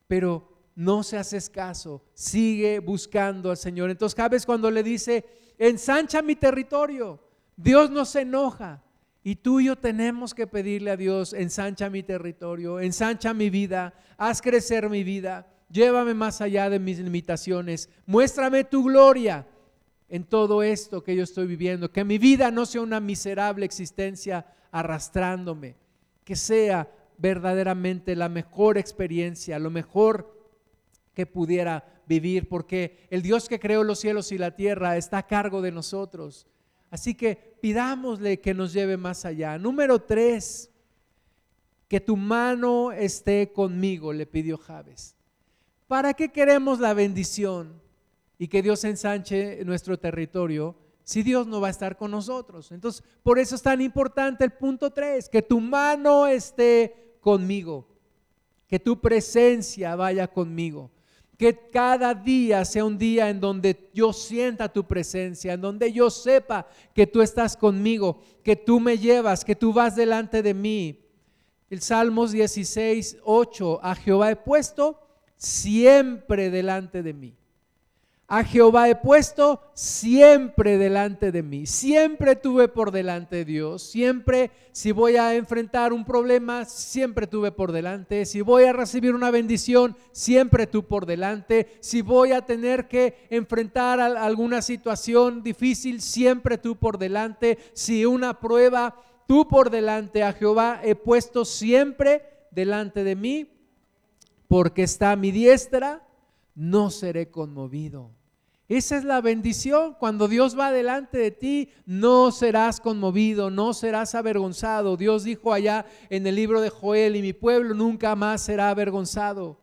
Pero no se haces caso, sigue buscando al Señor. Entonces, vez cuando le dice, ensancha mi territorio, Dios no se enoja. Y tú y yo tenemos que pedirle a Dios, ensancha mi territorio, ensancha mi vida, haz crecer mi vida, llévame más allá de mis limitaciones, muéstrame tu gloria en todo esto que yo estoy viviendo, que mi vida no sea una miserable existencia arrastrándome, que sea verdaderamente la mejor experiencia, lo mejor que pudiera vivir, porque el Dios que creó los cielos y la tierra está a cargo de nosotros. Así que pidámosle que nos lleve más allá. Número tres, que tu mano esté conmigo, le pidió Javes. ¿Para qué queremos la bendición y que Dios ensanche nuestro territorio si Dios no va a estar con nosotros? Entonces, por eso es tan importante el punto tres, que tu mano esté conmigo, que tu presencia vaya conmigo. Que cada día sea un día en donde yo sienta tu presencia, en donde yo sepa que tú estás conmigo, que tú me llevas, que tú vas delante de mí. El Salmos 16, 8, a Jehová he puesto siempre delante de mí. A Jehová he puesto siempre delante de mí. Siempre tuve por delante de Dios. Siempre, si voy a enfrentar un problema, siempre tuve por delante. Si voy a recibir una bendición, siempre tú por delante. Si voy a tener que enfrentar alguna situación difícil, siempre tú por delante. Si una prueba, tú por delante. A Jehová he puesto siempre delante de mí, porque está mi diestra no seré conmovido. Esa es la bendición. Cuando Dios va delante de ti, no serás conmovido, no serás avergonzado. Dios dijo allá en el libro de Joel, y mi pueblo nunca más será avergonzado.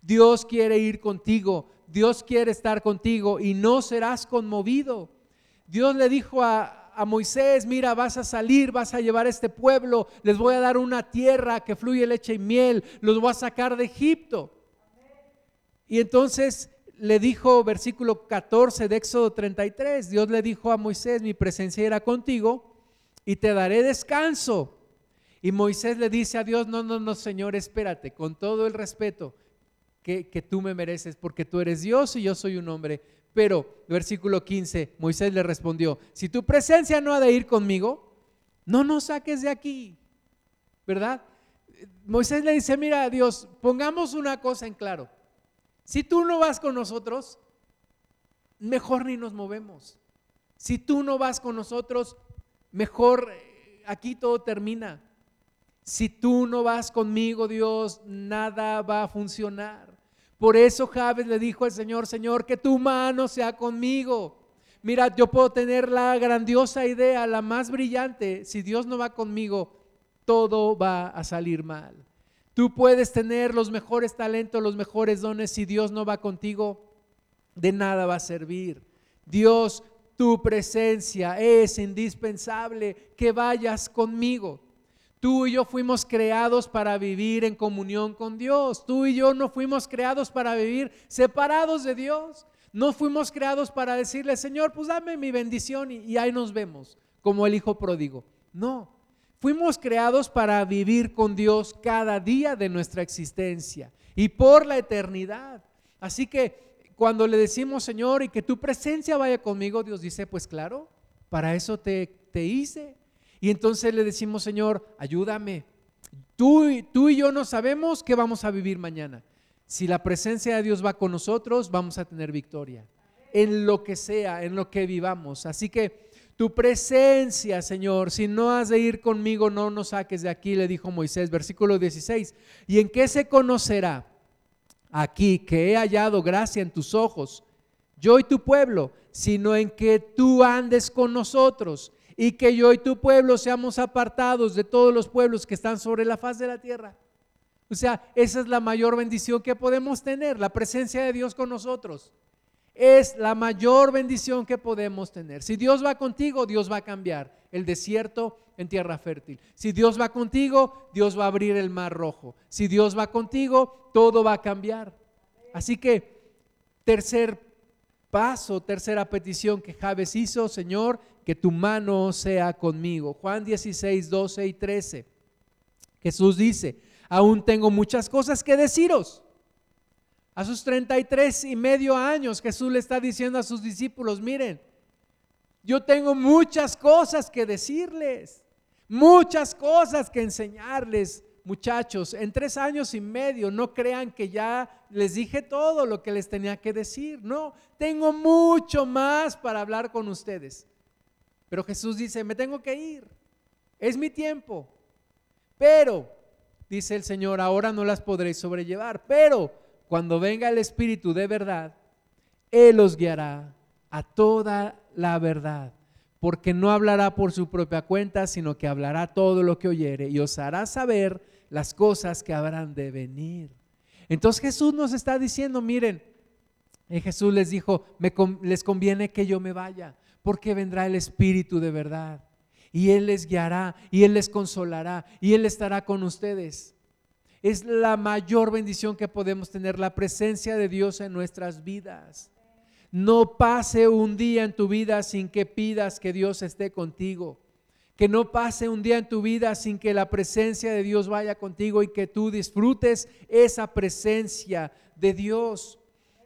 Dios quiere ir contigo, Dios quiere estar contigo y no serás conmovido. Dios le dijo a, a Moisés, mira, vas a salir, vas a llevar a este pueblo, les voy a dar una tierra que fluye leche y miel, los voy a sacar de Egipto. Y entonces le dijo, versículo 14 de Éxodo 33, Dios le dijo a Moisés, mi presencia irá contigo y te daré descanso. Y Moisés le dice a Dios, no, no, no, Señor, espérate, con todo el respeto que, que tú me mereces, porque tú eres Dios y yo soy un hombre. Pero, versículo 15, Moisés le respondió, si tu presencia no ha de ir conmigo, no nos saques de aquí, ¿verdad? Moisés le dice, mira Dios, pongamos una cosa en claro. Si tú no vas con nosotros, mejor ni nos movemos. Si tú no vas con nosotros, mejor eh, aquí todo termina. Si tú no vas conmigo, Dios, nada va a funcionar. Por eso Javes le dijo al Señor, Señor, que tu mano sea conmigo. Mira, yo puedo tener la grandiosa idea, la más brillante. Si Dios no va conmigo, todo va a salir mal. Tú puedes tener los mejores talentos, los mejores dones. Si Dios no va contigo, de nada va a servir. Dios, tu presencia es indispensable que vayas conmigo. Tú y yo fuimos creados para vivir en comunión con Dios. Tú y yo no fuimos creados para vivir separados de Dios. No fuimos creados para decirle, Señor, pues dame mi bendición y, y ahí nos vemos, como el Hijo pródigo. No, Fuimos creados para vivir con Dios cada día de nuestra existencia y por la eternidad. Así que cuando le decimos, Señor, y que tu presencia vaya conmigo, Dios dice, pues claro, para eso te, te hice. Y entonces le decimos, Señor, ayúdame. Tú, tú y yo no sabemos qué vamos a vivir mañana. Si la presencia de Dios va con nosotros, vamos a tener victoria en lo que sea, en lo que vivamos. Así que tu presencia, Señor. Si no has de ir conmigo, no nos saques de aquí, le dijo Moisés, versículo 16. ¿Y en qué se conocerá aquí que he hallado gracia en tus ojos, yo y tu pueblo, sino en que tú andes con nosotros y que yo y tu pueblo seamos apartados de todos los pueblos que están sobre la faz de la tierra? O sea, esa es la mayor bendición que podemos tener, la presencia de Dios con nosotros es la mayor bendición que podemos tener. Si Dios va contigo, Dios va a cambiar el desierto en tierra fértil. Si Dios va contigo, Dios va a abrir el mar rojo. Si Dios va contigo, todo va a cambiar. Así que, tercer paso, tercera petición que Javes hizo, Señor, que tu mano sea conmigo. Juan 16, 12 y 13. Jesús dice, aún tengo muchas cosas que deciros a sus 33 y medio años Jesús le está diciendo a sus discípulos, miren, yo tengo muchas cosas que decirles, muchas cosas que enseñarles. Muchachos, en tres años y medio, no crean que ya les dije todo lo que les tenía que decir. No, tengo mucho más para hablar con ustedes. Pero Jesús dice, me tengo que ir. Es mi tiempo. Pero, dice el Señor, ahora no las podréis sobrellevar. Pero cuando venga el Espíritu de verdad, Él os guiará a toda la verdad, porque no hablará por su propia cuenta, sino que hablará todo lo que oyere y os hará saber las cosas que habrán de venir. Entonces Jesús nos está diciendo, miren, y Jesús les dijo, les conviene que yo me vaya, porque vendrá el Espíritu de verdad. Y Él les guiará, y Él les consolará, y Él estará con ustedes es la mayor bendición que podemos tener, la presencia de Dios en nuestras vidas. No pase un día en tu vida sin que pidas que Dios esté contigo. Que no pase un día en tu vida sin que la presencia de Dios vaya contigo y que tú disfrutes esa presencia de Dios.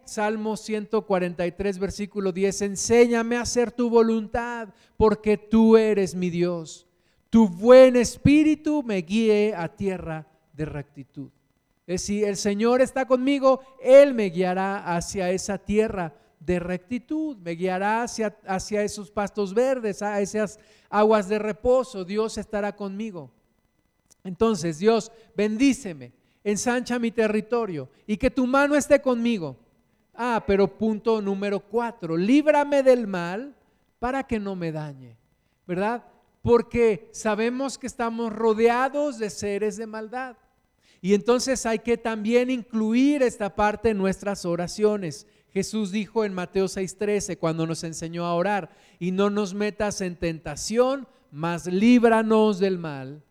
Salmo 143, versículo 10, enséñame a hacer tu voluntad, porque tú eres mi Dios. Tu buen espíritu me guíe a tierra de rectitud. Es si el Señor está conmigo, Él me guiará hacia esa tierra de rectitud, me guiará hacia, hacia esos pastos verdes, a esas aguas de reposo. Dios estará conmigo. Entonces, Dios, bendíceme, ensancha mi territorio y que tu mano esté conmigo. Ah, pero punto número cuatro, líbrame del mal para que no me dañe, ¿verdad? Porque sabemos que estamos rodeados de seres de maldad. Y entonces hay que también incluir esta parte en nuestras oraciones. Jesús dijo en Mateo 6:13 cuando nos enseñó a orar, y no nos metas en tentación, mas líbranos del mal,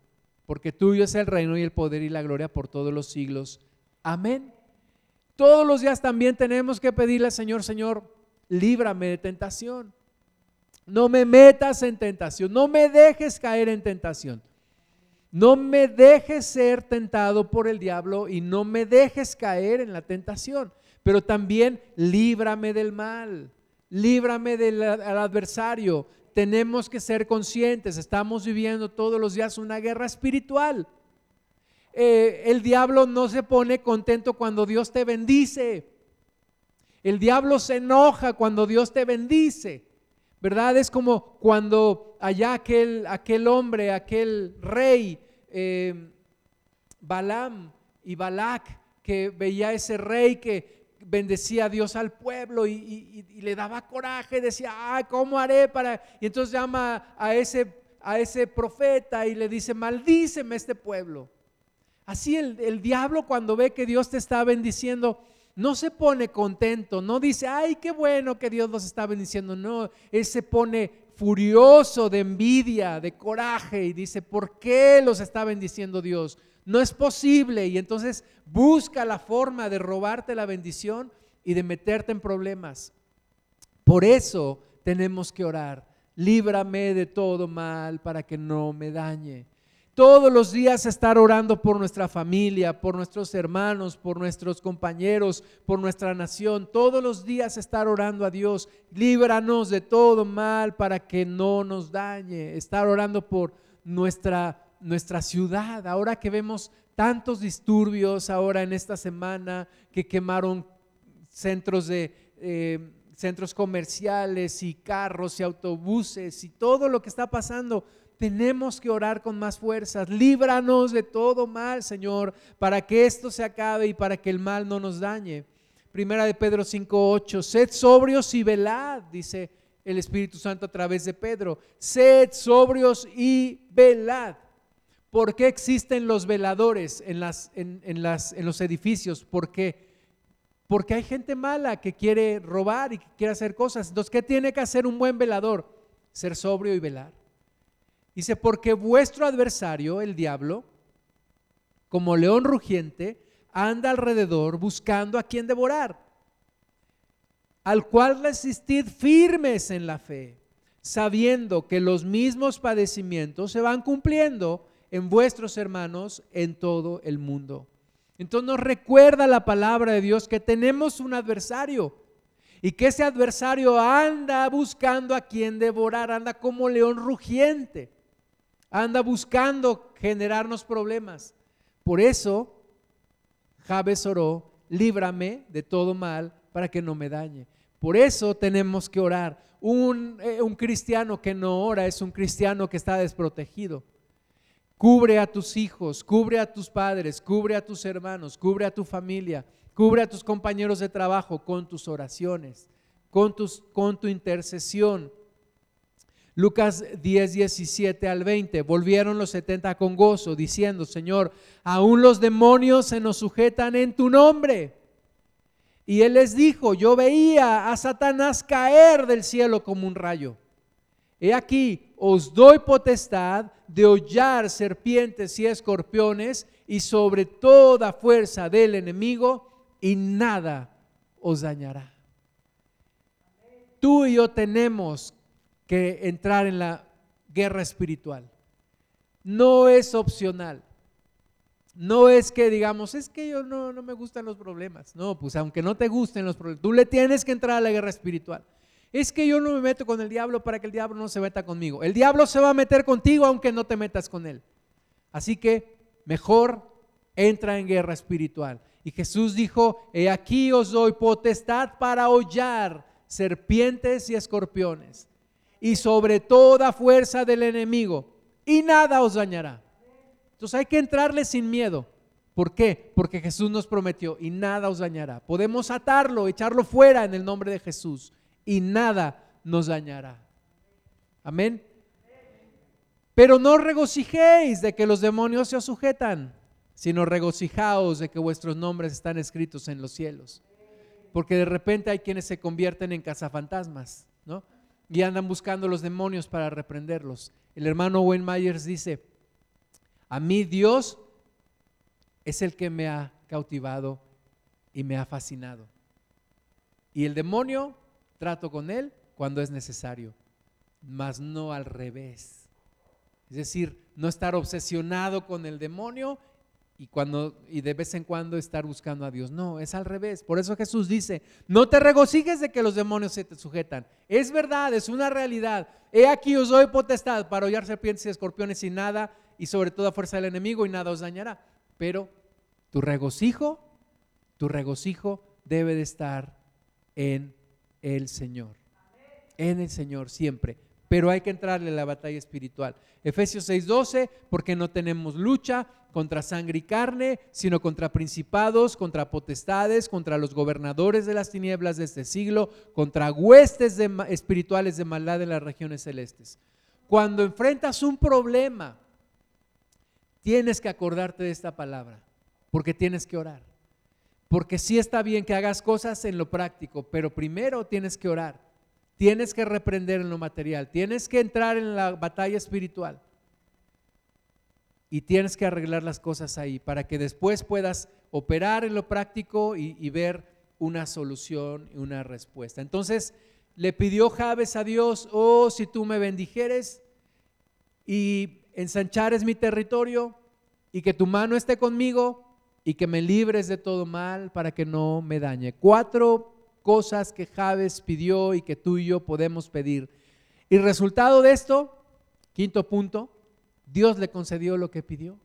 porque tuyo es el reino y el poder y la gloria por todos los siglos. Amén. Todos los días también tenemos que pedirle al Señor, Señor, líbrame de tentación. No me metas en tentación, no me dejes caer en tentación. No me dejes ser tentado por el diablo y no me dejes caer en la tentación, pero también líbrame del mal, líbrame del adversario. Tenemos que ser conscientes, estamos viviendo todos los días una guerra espiritual. Eh, el diablo no se pone contento cuando Dios te bendice. El diablo se enoja cuando Dios te bendice. ¿Verdad? Es como cuando allá aquel, aquel hombre, aquel rey, eh, Balaam y Balac, que veía ese rey que bendecía a Dios al pueblo y, le daba coraje, decía, ay, ¿cómo haré para...? Y entonces llama a ese, a ese profeta y le dice, maldíceme este pueblo. Así el, el diablo cuando ve que Dios te está bendiciendo, no se pone contento, no dice, ay, qué bueno que Dios nos está bendiciendo, no, él se pone furioso de envidia, de coraje y dice, ¿por qué los está bendiciendo Dios? No es posible y entonces busca la forma de robarte la bendición y de meterte en problemas. Por eso tenemos que orar, líbrame de todo mal para que no me dañe todos los días estar orando por nuestra familia, por nuestros hermanos, por nuestros compañeros, por nuestra nación. Todos los días estar orando a Dios. Líbranos de todo mal para que no nos dañe. Estar orando por nuestra, nuestra ciudad. Ahora que vemos tantos disturbios, ahora en esta semana que quemaron centros de... Eh, centros comerciales y carros y autobuses y todo lo que está pasando tenemos que orar con más fuerzas. Líbranos de todo mal, Señor, para que esto se acabe y para que el mal no nos dañe. Primera de Pedro 5:8, sed sobrios y velad, dice el Espíritu Santo a través de Pedro. Sed sobrios y velad. ¿Por qué existen los veladores en, las, en, los edificios? ¿Por qué? Porque hay gente mala que quiere robar y que quiere hacer cosas. Entonces, ¿qué tiene que hacer un buen velador? Ser sobrio y velar. Dice, porque vuestro adversario, el diablo, como león rugiente, anda alrededor buscando a quien devorar, al cual resistid firmes en la fe, sabiendo que los mismos padecimientos se van cumpliendo en vuestros hermanos en todo el mundo. Entonces nos recuerda la palabra de Dios que tenemos un adversario y que ese adversario anda buscando a quien devorar, anda como león rugiente anda buscando generarnos problemas. Por eso, Jabes oró, líbrame de todo mal para que no me dañe. Por eso tenemos que orar. Un, eh, un, cristiano que no ora es un cristiano que está desprotegido. Cubre a tus hijos, cubre a tus padres, cubre a tus hermanos, cubre a tu familia, cubre a tus compañeros de trabajo con tus oraciones, con, tus, con tu intercesión. Lucas 10, 17 al 20. Volvieron los 70 con gozo, diciendo, Señor, aún los demonios se nos sujetan en tu nombre. Y él les dijo, yo veía a Satanás caer del cielo como un rayo. He aquí, os doy potestad de hollar serpientes y escorpiones y sobre toda fuerza del enemigo y nada os dañará. Tú y yo tenemos que entrar en la guerra espiritual. No es opcional. No es que digamos, es que yo no, no me gustan los problemas. No, pues aunque no te gusten los problemas, tú le tienes que entrar a la guerra espiritual. Es que yo no me meto con el diablo para que el diablo no se meta conmigo. El diablo se va a meter contigo aunque no te metas con él. Así que mejor entra en guerra espiritual. Y Jesús dijo, he aquí os doy potestad para hollar serpientes y escorpiones y sobre toda fuerza del enemigo, y nada os dañará. Entonces hay que entrarle sin miedo. ¿Por qué? Porque Jesús nos prometió, y nada os dañará. Podemos atarlo, echarlo fuera en el nombre de Jesús, y nada nos dañará. Amén. Pero no regocijéis de que los demonios se os sujetan, sino regocijaos de que vuestros nombres están escritos en los cielos. Porque de repente hay quienes se convierten en cazafantasmas, ¿no? Y andan buscando los demonios para reprenderlos. El hermano Wayne Myers dice, a mí Dios es el que me ha cautivado y me ha fascinado. Y el demonio, trato con él cuando es necesario, mas no al revés. Es decir, no estar obsesionado con el demonio y cuando y de vez en cuando estar buscando a Dios. No, es al revés. Por eso Jesús dice, "No te regocijes de que los demonios se te sujetan." Es verdad, es una realidad. He aquí os doy potestad para hollar serpientes y escorpiones y nada y sobre toda fuerza del enemigo y nada os dañará. Pero tu regocijo, tu regocijo debe de estar en el Señor. En el Señor siempre. Pero hay que entrarle a la batalla espiritual. Efesios 6:12, porque no tenemos lucha contra sangre y carne, sino contra principados, contra potestades, contra los gobernadores de las tinieblas de este siglo, contra huestes espirituales de maldad en las regiones celestes. Cuando enfrentas un problema, tienes que acordarte de esta palabra, porque tienes que orar. Porque sí está bien que hagas cosas en lo práctico, pero primero tienes que orar. Tienes que reprender en lo material, tienes que entrar en la batalla espiritual y tienes que arreglar las cosas ahí para que después puedas operar en lo práctico y, ver una solución y una respuesta. Entonces le pidió Jabes a Dios, oh, si tú me bendijeres y ensanchares mi territorio y que tu mano esté conmigo y que me libres de todo mal para que no me dañe. Cuatro cosas que Jabes pidió y que tú y yo podemos pedir. Y resultado de esto, quinto punto, Dios le concedió lo que pidió.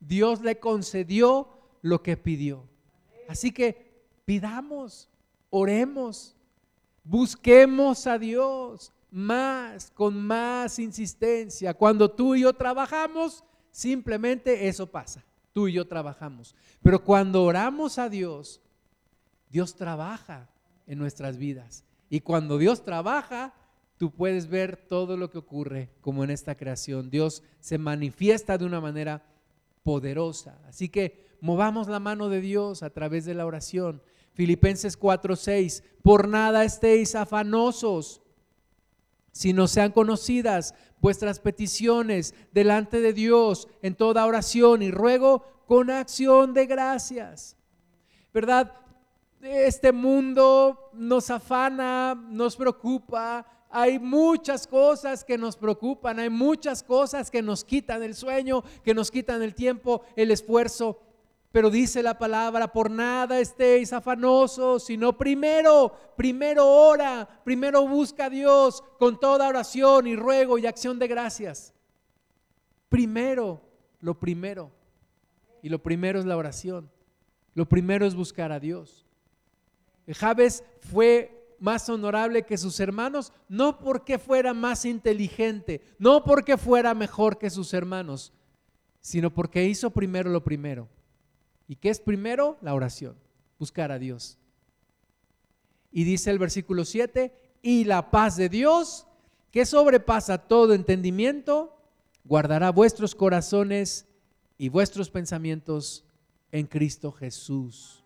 Dios le concedió lo que pidió. Así que pidamos, oremos, busquemos a Dios más, con más insistencia. Cuando tú y yo trabajamos, simplemente eso pasa. Tú y yo trabajamos. Pero cuando oramos a Dios, Dios trabaja en nuestras vidas. Y cuando Dios trabaja, tú puedes ver todo lo que ocurre como en esta creación. Dios se manifiesta de una manera poderosa. Así que movamos la mano de Dios a través de la oración. Filipenses 4:6, por nada estéis afanosos, sino sean conocidas vuestras peticiones delante de Dios en toda oración y ruego con acción de gracias. ¿Verdad? Este mundo nos afana, nos preocupa, hay muchas cosas que nos preocupan, hay muchas cosas que nos quitan el sueño, que nos quitan el tiempo, el esfuerzo. Pero dice la palabra, por nada estéis afanosos, sino primero, primero ora, primero busca a Dios con toda oración y ruego y acción de gracias. Primero, lo primero. Y lo primero es la oración. Lo primero es buscar a Dios. Javes fue más honorable que sus hermanos, no porque fuera más inteligente, no porque fuera mejor que sus hermanos, sino porque hizo primero lo primero. ¿Y qué es primero? La oración, buscar a Dios. Y dice el versículo 7, y la paz de Dios, que sobrepasa todo entendimiento, guardará vuestros corazones y vuestros pensamientos en Cristo Jesús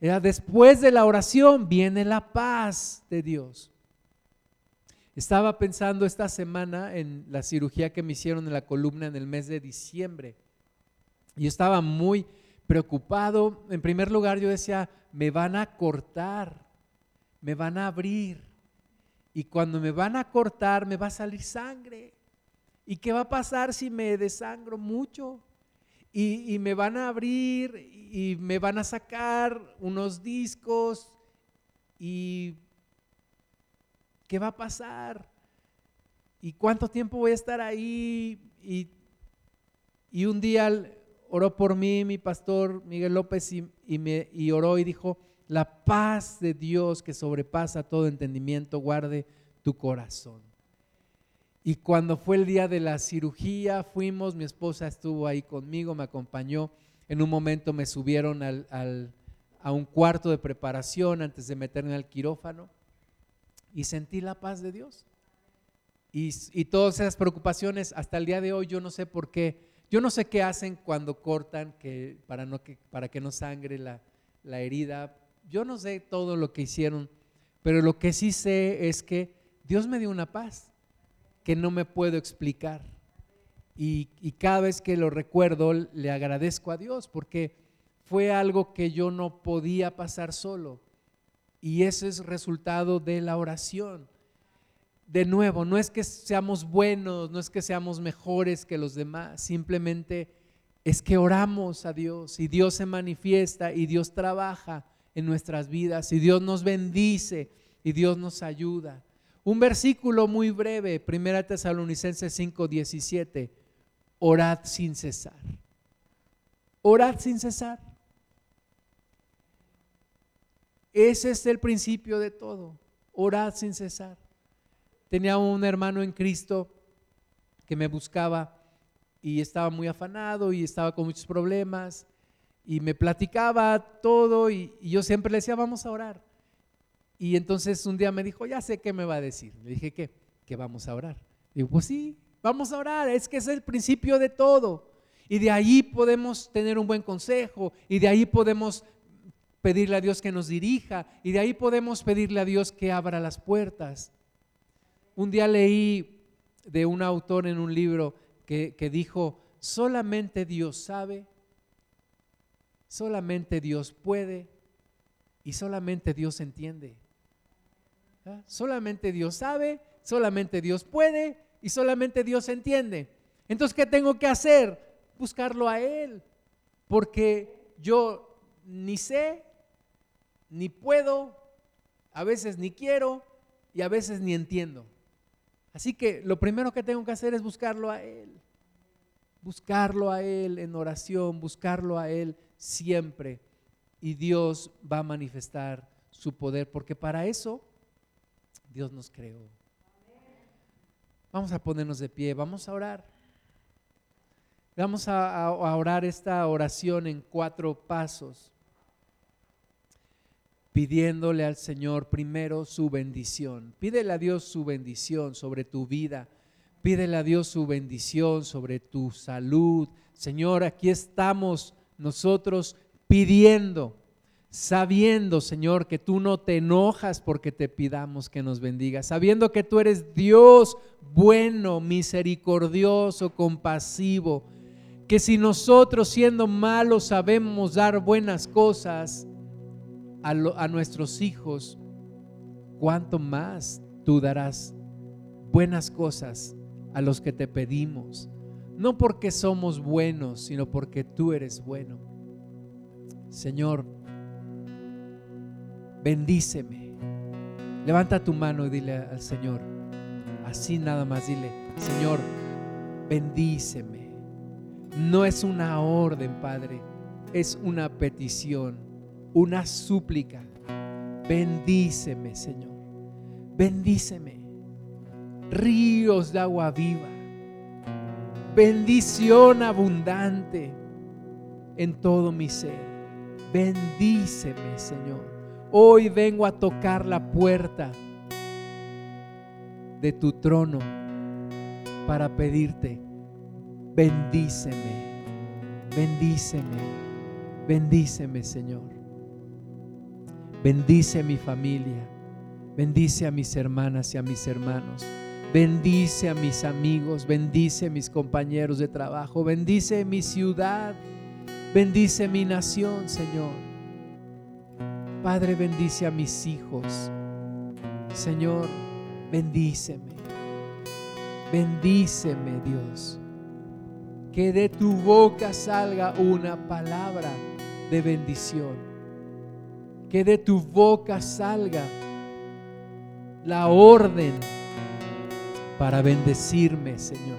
después de la oración viene la paz de Dios. Estaba pensando esta semana en la cirugía que me hicieron en la columna en el mes de diciembre. Y estaba muy preocupado. En primer lugar, yo decía, me van a cortar, me van a abrir. Y cuando me van a cortar, me va a salir sangre. ¿Y qué va a pasar si me desangro mucho? Y, me van a abrir y me van a sacar unos discos y ¿qué va a pasar? ¿Y cuánto tiempo voy a estar ahí? Y, y un día oró por mí mi pastor Miguel López y, y, me, y oró y dijo, la paz de Dios que sobrepasa todo entendimiento guarde tu corazón. Y cuando fue el día de la cirugía, fuimos, mi esposa estuvo ahí conmigo, me acompañó. En un momento me subieron a un cuarto de preparación antes de meterme al quirófano y sentí la paz de Dios. Y, todas esas preocupaciones, hasta el día de hoy, yo no sé por qué, yo no sé qué hacen cuando cortan que, para, no, que, para que no sangre la, la herida. Yo no sé todo lo que hicieron, pero lo que sí sé es que Dios me dio una paz que no me puedo explicar. Y, cada vez que lo recuerdo le agradezco a Dios porque fue algo que yo no podía pasar solo. Y ese es resultado de la oración. De nuevo, no es que seamos buenos, no es que seamos mejores que los demás, simplemente es que oramos a Dios y Dios se manifiesta y Dios trabaja en nuestras vidas y Dios nos bendice y Dios nos ayuda. Un versículo muy breve, Primera Tesalonicenses 5, 17. Orad sin cesar. Orad sin cesar. Ese es el principio de todo. Orad sin cesar. Tenía un hermano en Cristo que me buscaba y estaba muy afanado y estaba con muchos problemas y me platicaba todo y, yo siempre le decía, vamos a orar. Y entonces un día me dijo, ya sé qué me va a decir. Le dije, ¿qué? Que vamos a orar. Digo, pues sí, vamos a orar, es que es el principio de todo. Y de ahí podemos tener un buen consejo y de ahí podemos pedirle a Dios que nos dirija y de ahí podemos pedirle a Dios que abra las puertas. Un día leí de un autor en un libro que, que dijo, solamente Dios sabe, solamente Dios puede y solamente Dios entiende. Solamente Dios sabe, solamente Dios puede y solamente Dios entiende. Entonces, ¿qué tengo que hacer? Buscarlo a Él, porque yo ni sé, ni puedo, a veces ni quiero y a veces ni entiendo. Así que lo primero que tengo que hacer es buscarlo a Él. Buscarlo a Él en oración, buscarlo a Él siempre. Y Dios va a manifestar su poder, porque para eso Dios nos creó. Vamos a ponernos de pie, vamos a orar. Vamos a, orar esta oración en cuatro pasos, pidiéndole al Señor primero su bendición. Pídele a Dios su bendición sobre tu vida. Pídele a Dios su bendición sobre tu salud. Señor, aquí estamos nosotros pidiendo sabiendo, Señor, que tú no te enojas porque te pidamos que nos bendigas, sabiendo que tú eres Dios bueno, misericordioso, compasivo, que si nosotros siendo malos sabemos dar buenas cosas a, nuestros hijos, cuánto más tú darás buenas cosas a los que te pedimos, no porque somos buenos, sino porque tú eres bueno. Señor, bendíceme. Levanta tu mano y dile al Señor, así nada más, dile, Señor, bendíceme. No es una orden, Padre, es una petición, una súplica. Bendíceme, Señor. Bendíceme. Ríos de agua viva. Bendición abundante en todo mi ser. Bendíceme, Señor. Hoy vengo a tocar la puerta de tu trono para pedirte, bendíceme, bendíceme, bendíceme Señor. Bendice mi familia, bendice a mis hermanas y a mis hermanos, bendice a mis amigos, bendice a mis compañeros de trabajo, bendice mi ciudad, bendice mi nación, Señor. Padre, bendice a mis hijos. Señor, bendíceme. Bendíceme, Dios. Que de tu boca salga una palabra de bendición. Que de tu boca salga la orden para bendecirme, Señor.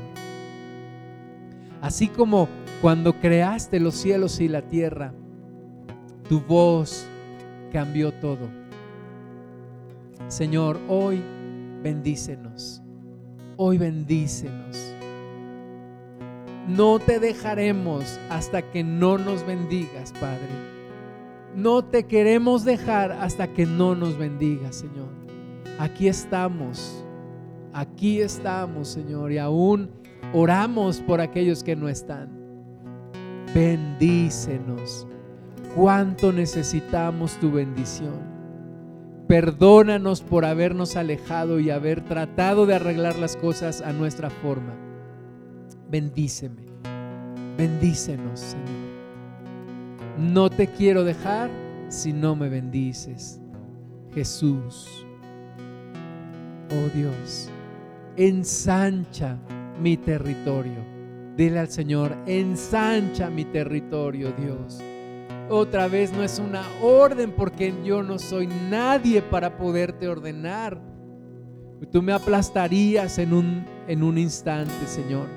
Así como cuando creaste los cielos y la tierra, tu voz cambió todo. Señor, hoy bendícenos. Hoy bendícenos. No te dejaremos hasta que no nos bendigas, Padre. No te queremos dejar hasta que no nos bendigas, Señor. Aquí estamos. Aquí estamos, Señor, y aún oramos por aquellos que no están. Bendícenos cuánto necesitamos tu bendición. Perdónanos por habernos alejado y haber tratado de arreglar las cosas a nuestra forma. Bendíceme, bendícenos, Señor. No te quiero dejar si no me bendices. Jesús, oh Dios, ensancha mi territorio. Dile al Señor, ensancha mi territorio, Dios otra vez no es una orden porque yo no soy nadie para poderte ordenar. Tú me aplastarías en un, en un instante, Señor,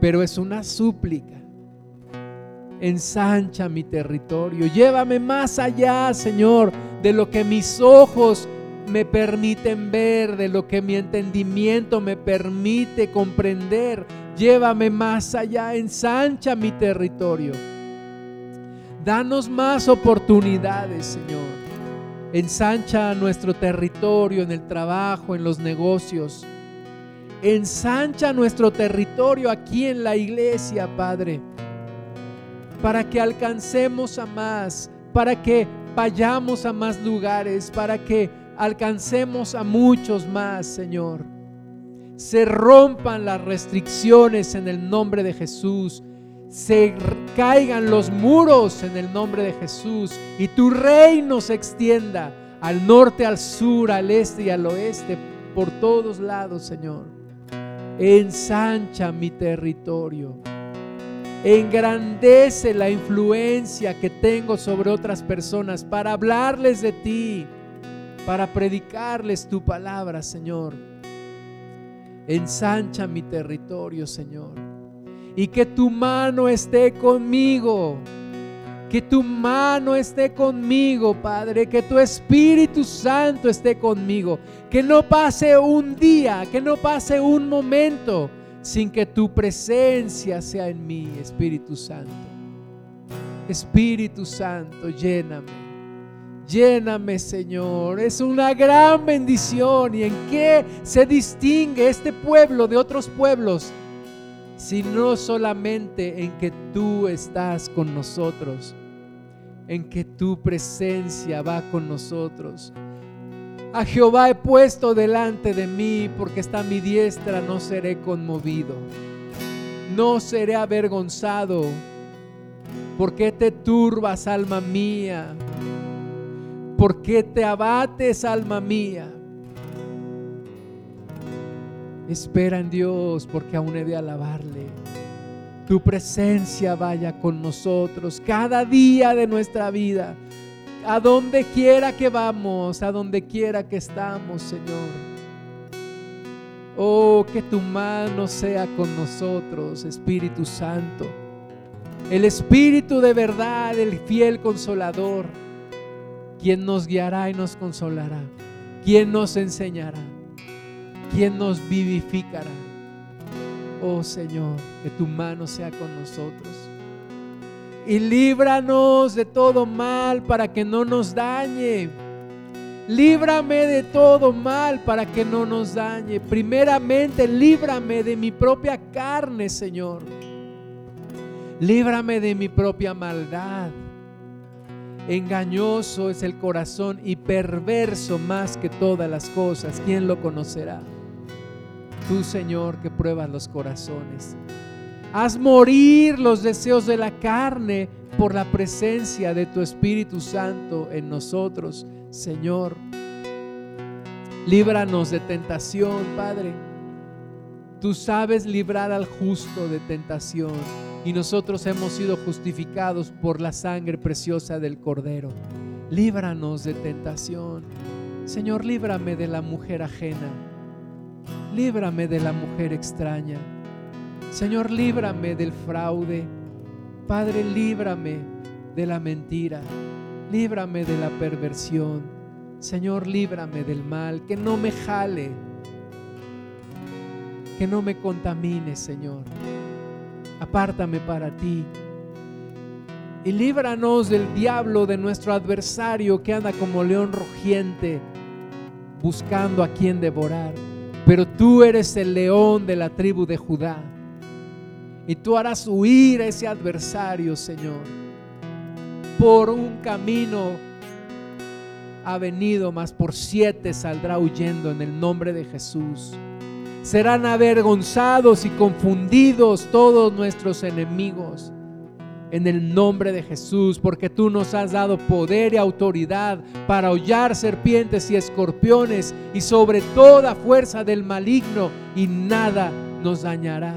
pero es una súplica. Ensancha mi territorio. Llévame más allá, Señor, de lo que mis ojos me permiten ver, de lo que mi entendimiento me permite comprender. Llévame más allá, ensancha mi territorio. Danos más oportunidades, Señor. Ensancha nuestro territorio en el trabajo, en los negocios. Ensancha nuestro territorio aquí en la iglesia, Padre, para que alcancemos a más, para que vayamos a más lugares, para que alcancemos a muchos más, Señor. Se rompan las restricciones en el nombre de Jesús. Se caigan los muros en el nombre de Jesús y tu reino se extienda al norte, al sur, al este y al oeste, por todos lados, Señor. Ensancha mi territorio. Engrandece la influencia que tengo sobre otras personas para hablarles de ti para predicarles tu palabra, Señor. Ensancha mi territorio, Señor. Y que tu mano esté conmigo. Que tu mano esté conmigo, Padre. Que tu Espíritu Santo esté conmigo. Que no pase un día, que no pase un momento sin que tu presencia sea en mí, Espíritu Santo. Espíritu Santo, lléname. Lléname, Señor. Es una gran bendición. ¿Y en qué se distingue este pueblo de otros pueblos? Si no solamente en que tú estás con nosotros, en que tu presencia va con nosotros. A Jehová he puesto delante de mí, porque está mi diestra, no seré conmovido. No seré avergonzado. porque te turbas, alma mía? ¿Por qué te abates, alma mía? Espera en Dios porque aún he de alabarle. Tu presencia vaya con nosotros cada día de nuestra vida. A donde quiera que vamos, a donde quiera que estamos, Señor. Oh, que tu mano sea con nosotros, Espíritu Santo. El Espíritu de verdad, el fiel consolador ¿Quién nos guiará y nos consolará? ¿Quién nos enseñará? ¿Quién nos vivificará? Oh Señor, que tu mano sea con nosotros. Y líbranos de todo mal para que no nos dañe. Líbrame de todo mal para que no nos dañe. Primeramente, líbrame de mi propia carne, Señor. Líbrame de mi propia maldad. Engañoso es el corazón y perverso más que todas las cosas. ¿Quién lo conocerá? Tú, Señor, que pruebas los corazones. Haz morir los deseos de la carne por la presencia de tu Espíritu Santo en nosotros, Señor. Líbranos de tentación, Padre. Tú sabes librar al justo de tentación y nosotros hemos sido justificados por la sangre preciosa del Cordero. Líbranos de tentación. Señor, líbrame de la mujer ajena. Líbrame de la mujer extraña. Señor, líbrame del fraude. Padre, líbrame de la mentira. Líbrame de la perversión. Señor, líbrame del mal. Que no me jale. Que no me contamine, Señor apártame para ti. Y líbranos del diablo, de nuestro adversario que anda como león rugiente, buscando a quien devorar. Pero tú eres el león de la tribu de Judá. Y tú harás huir a ese adversario, Señor. Por un camino ha venido, mas por siete saldrá huyendo en el nombre de Jesús serán avergonzados y confundidos todos nuestros enemigos. En el nombre de Jesús, porque tú nos has dado poder y autoridad para hollar serpientes y escorpiones y sobre toda fuerza del maligno y nada nos dañará.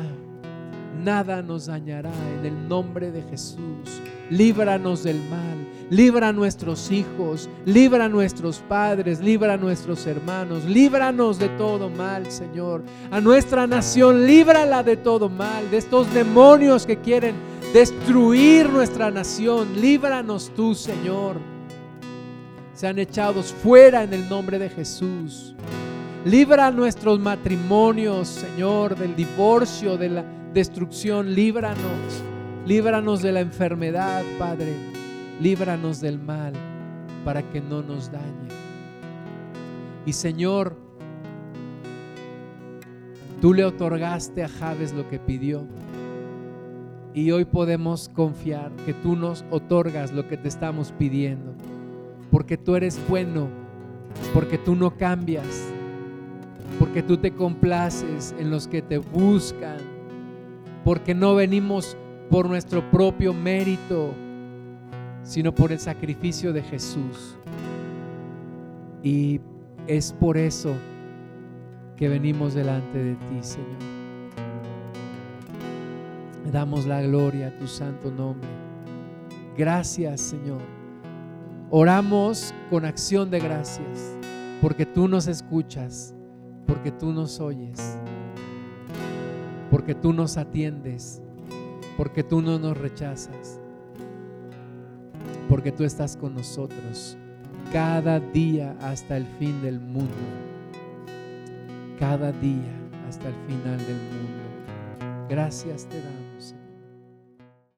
Nada nos dañará en el nombre de Jesús. Líbranos del mal libra a nuestros hijos, libra a nuestros padres, libra a nuestros hermanos, líbranos de todo mal, Señor. A nuestra nación, líbrala de todo mal, de estos demonios que quieren destruir nuestra nación. Líbranos tú, Señor. Sean echados fuera en el nombre de Jesús. Libra nuestros matrimonios, Señor, del divorcio, de la destrucción. Líbranos. Líbranos de la enfermedad, Padre. Líbranos del mal para que no nos dañe. Y Señor, tú le otorgaste a Javes lo que pidió. Y hoy podemos confiar que tú nos otorgas lo que te estamos pidiendo. Porque tú eres bueno, porque tú no cambias, porque tú te complaces en los que te buscan, porque no venimos por nuestro propio mérito, sino por el sacrificio de Jesús. Y es por eso que venimos delante de ti, Señor. Damos la gloria a tu santo nombre. Gracias, Señor. Oramos con acción de gracias, porque tú nos escuchas, porque tú nos oyes, porque tú nos atiendes, porque tú no nos rechazas, porque tú estás con nosotros cada día hasta el fin del mundo. Cada día hasta el final del mundo. Gracias te damos.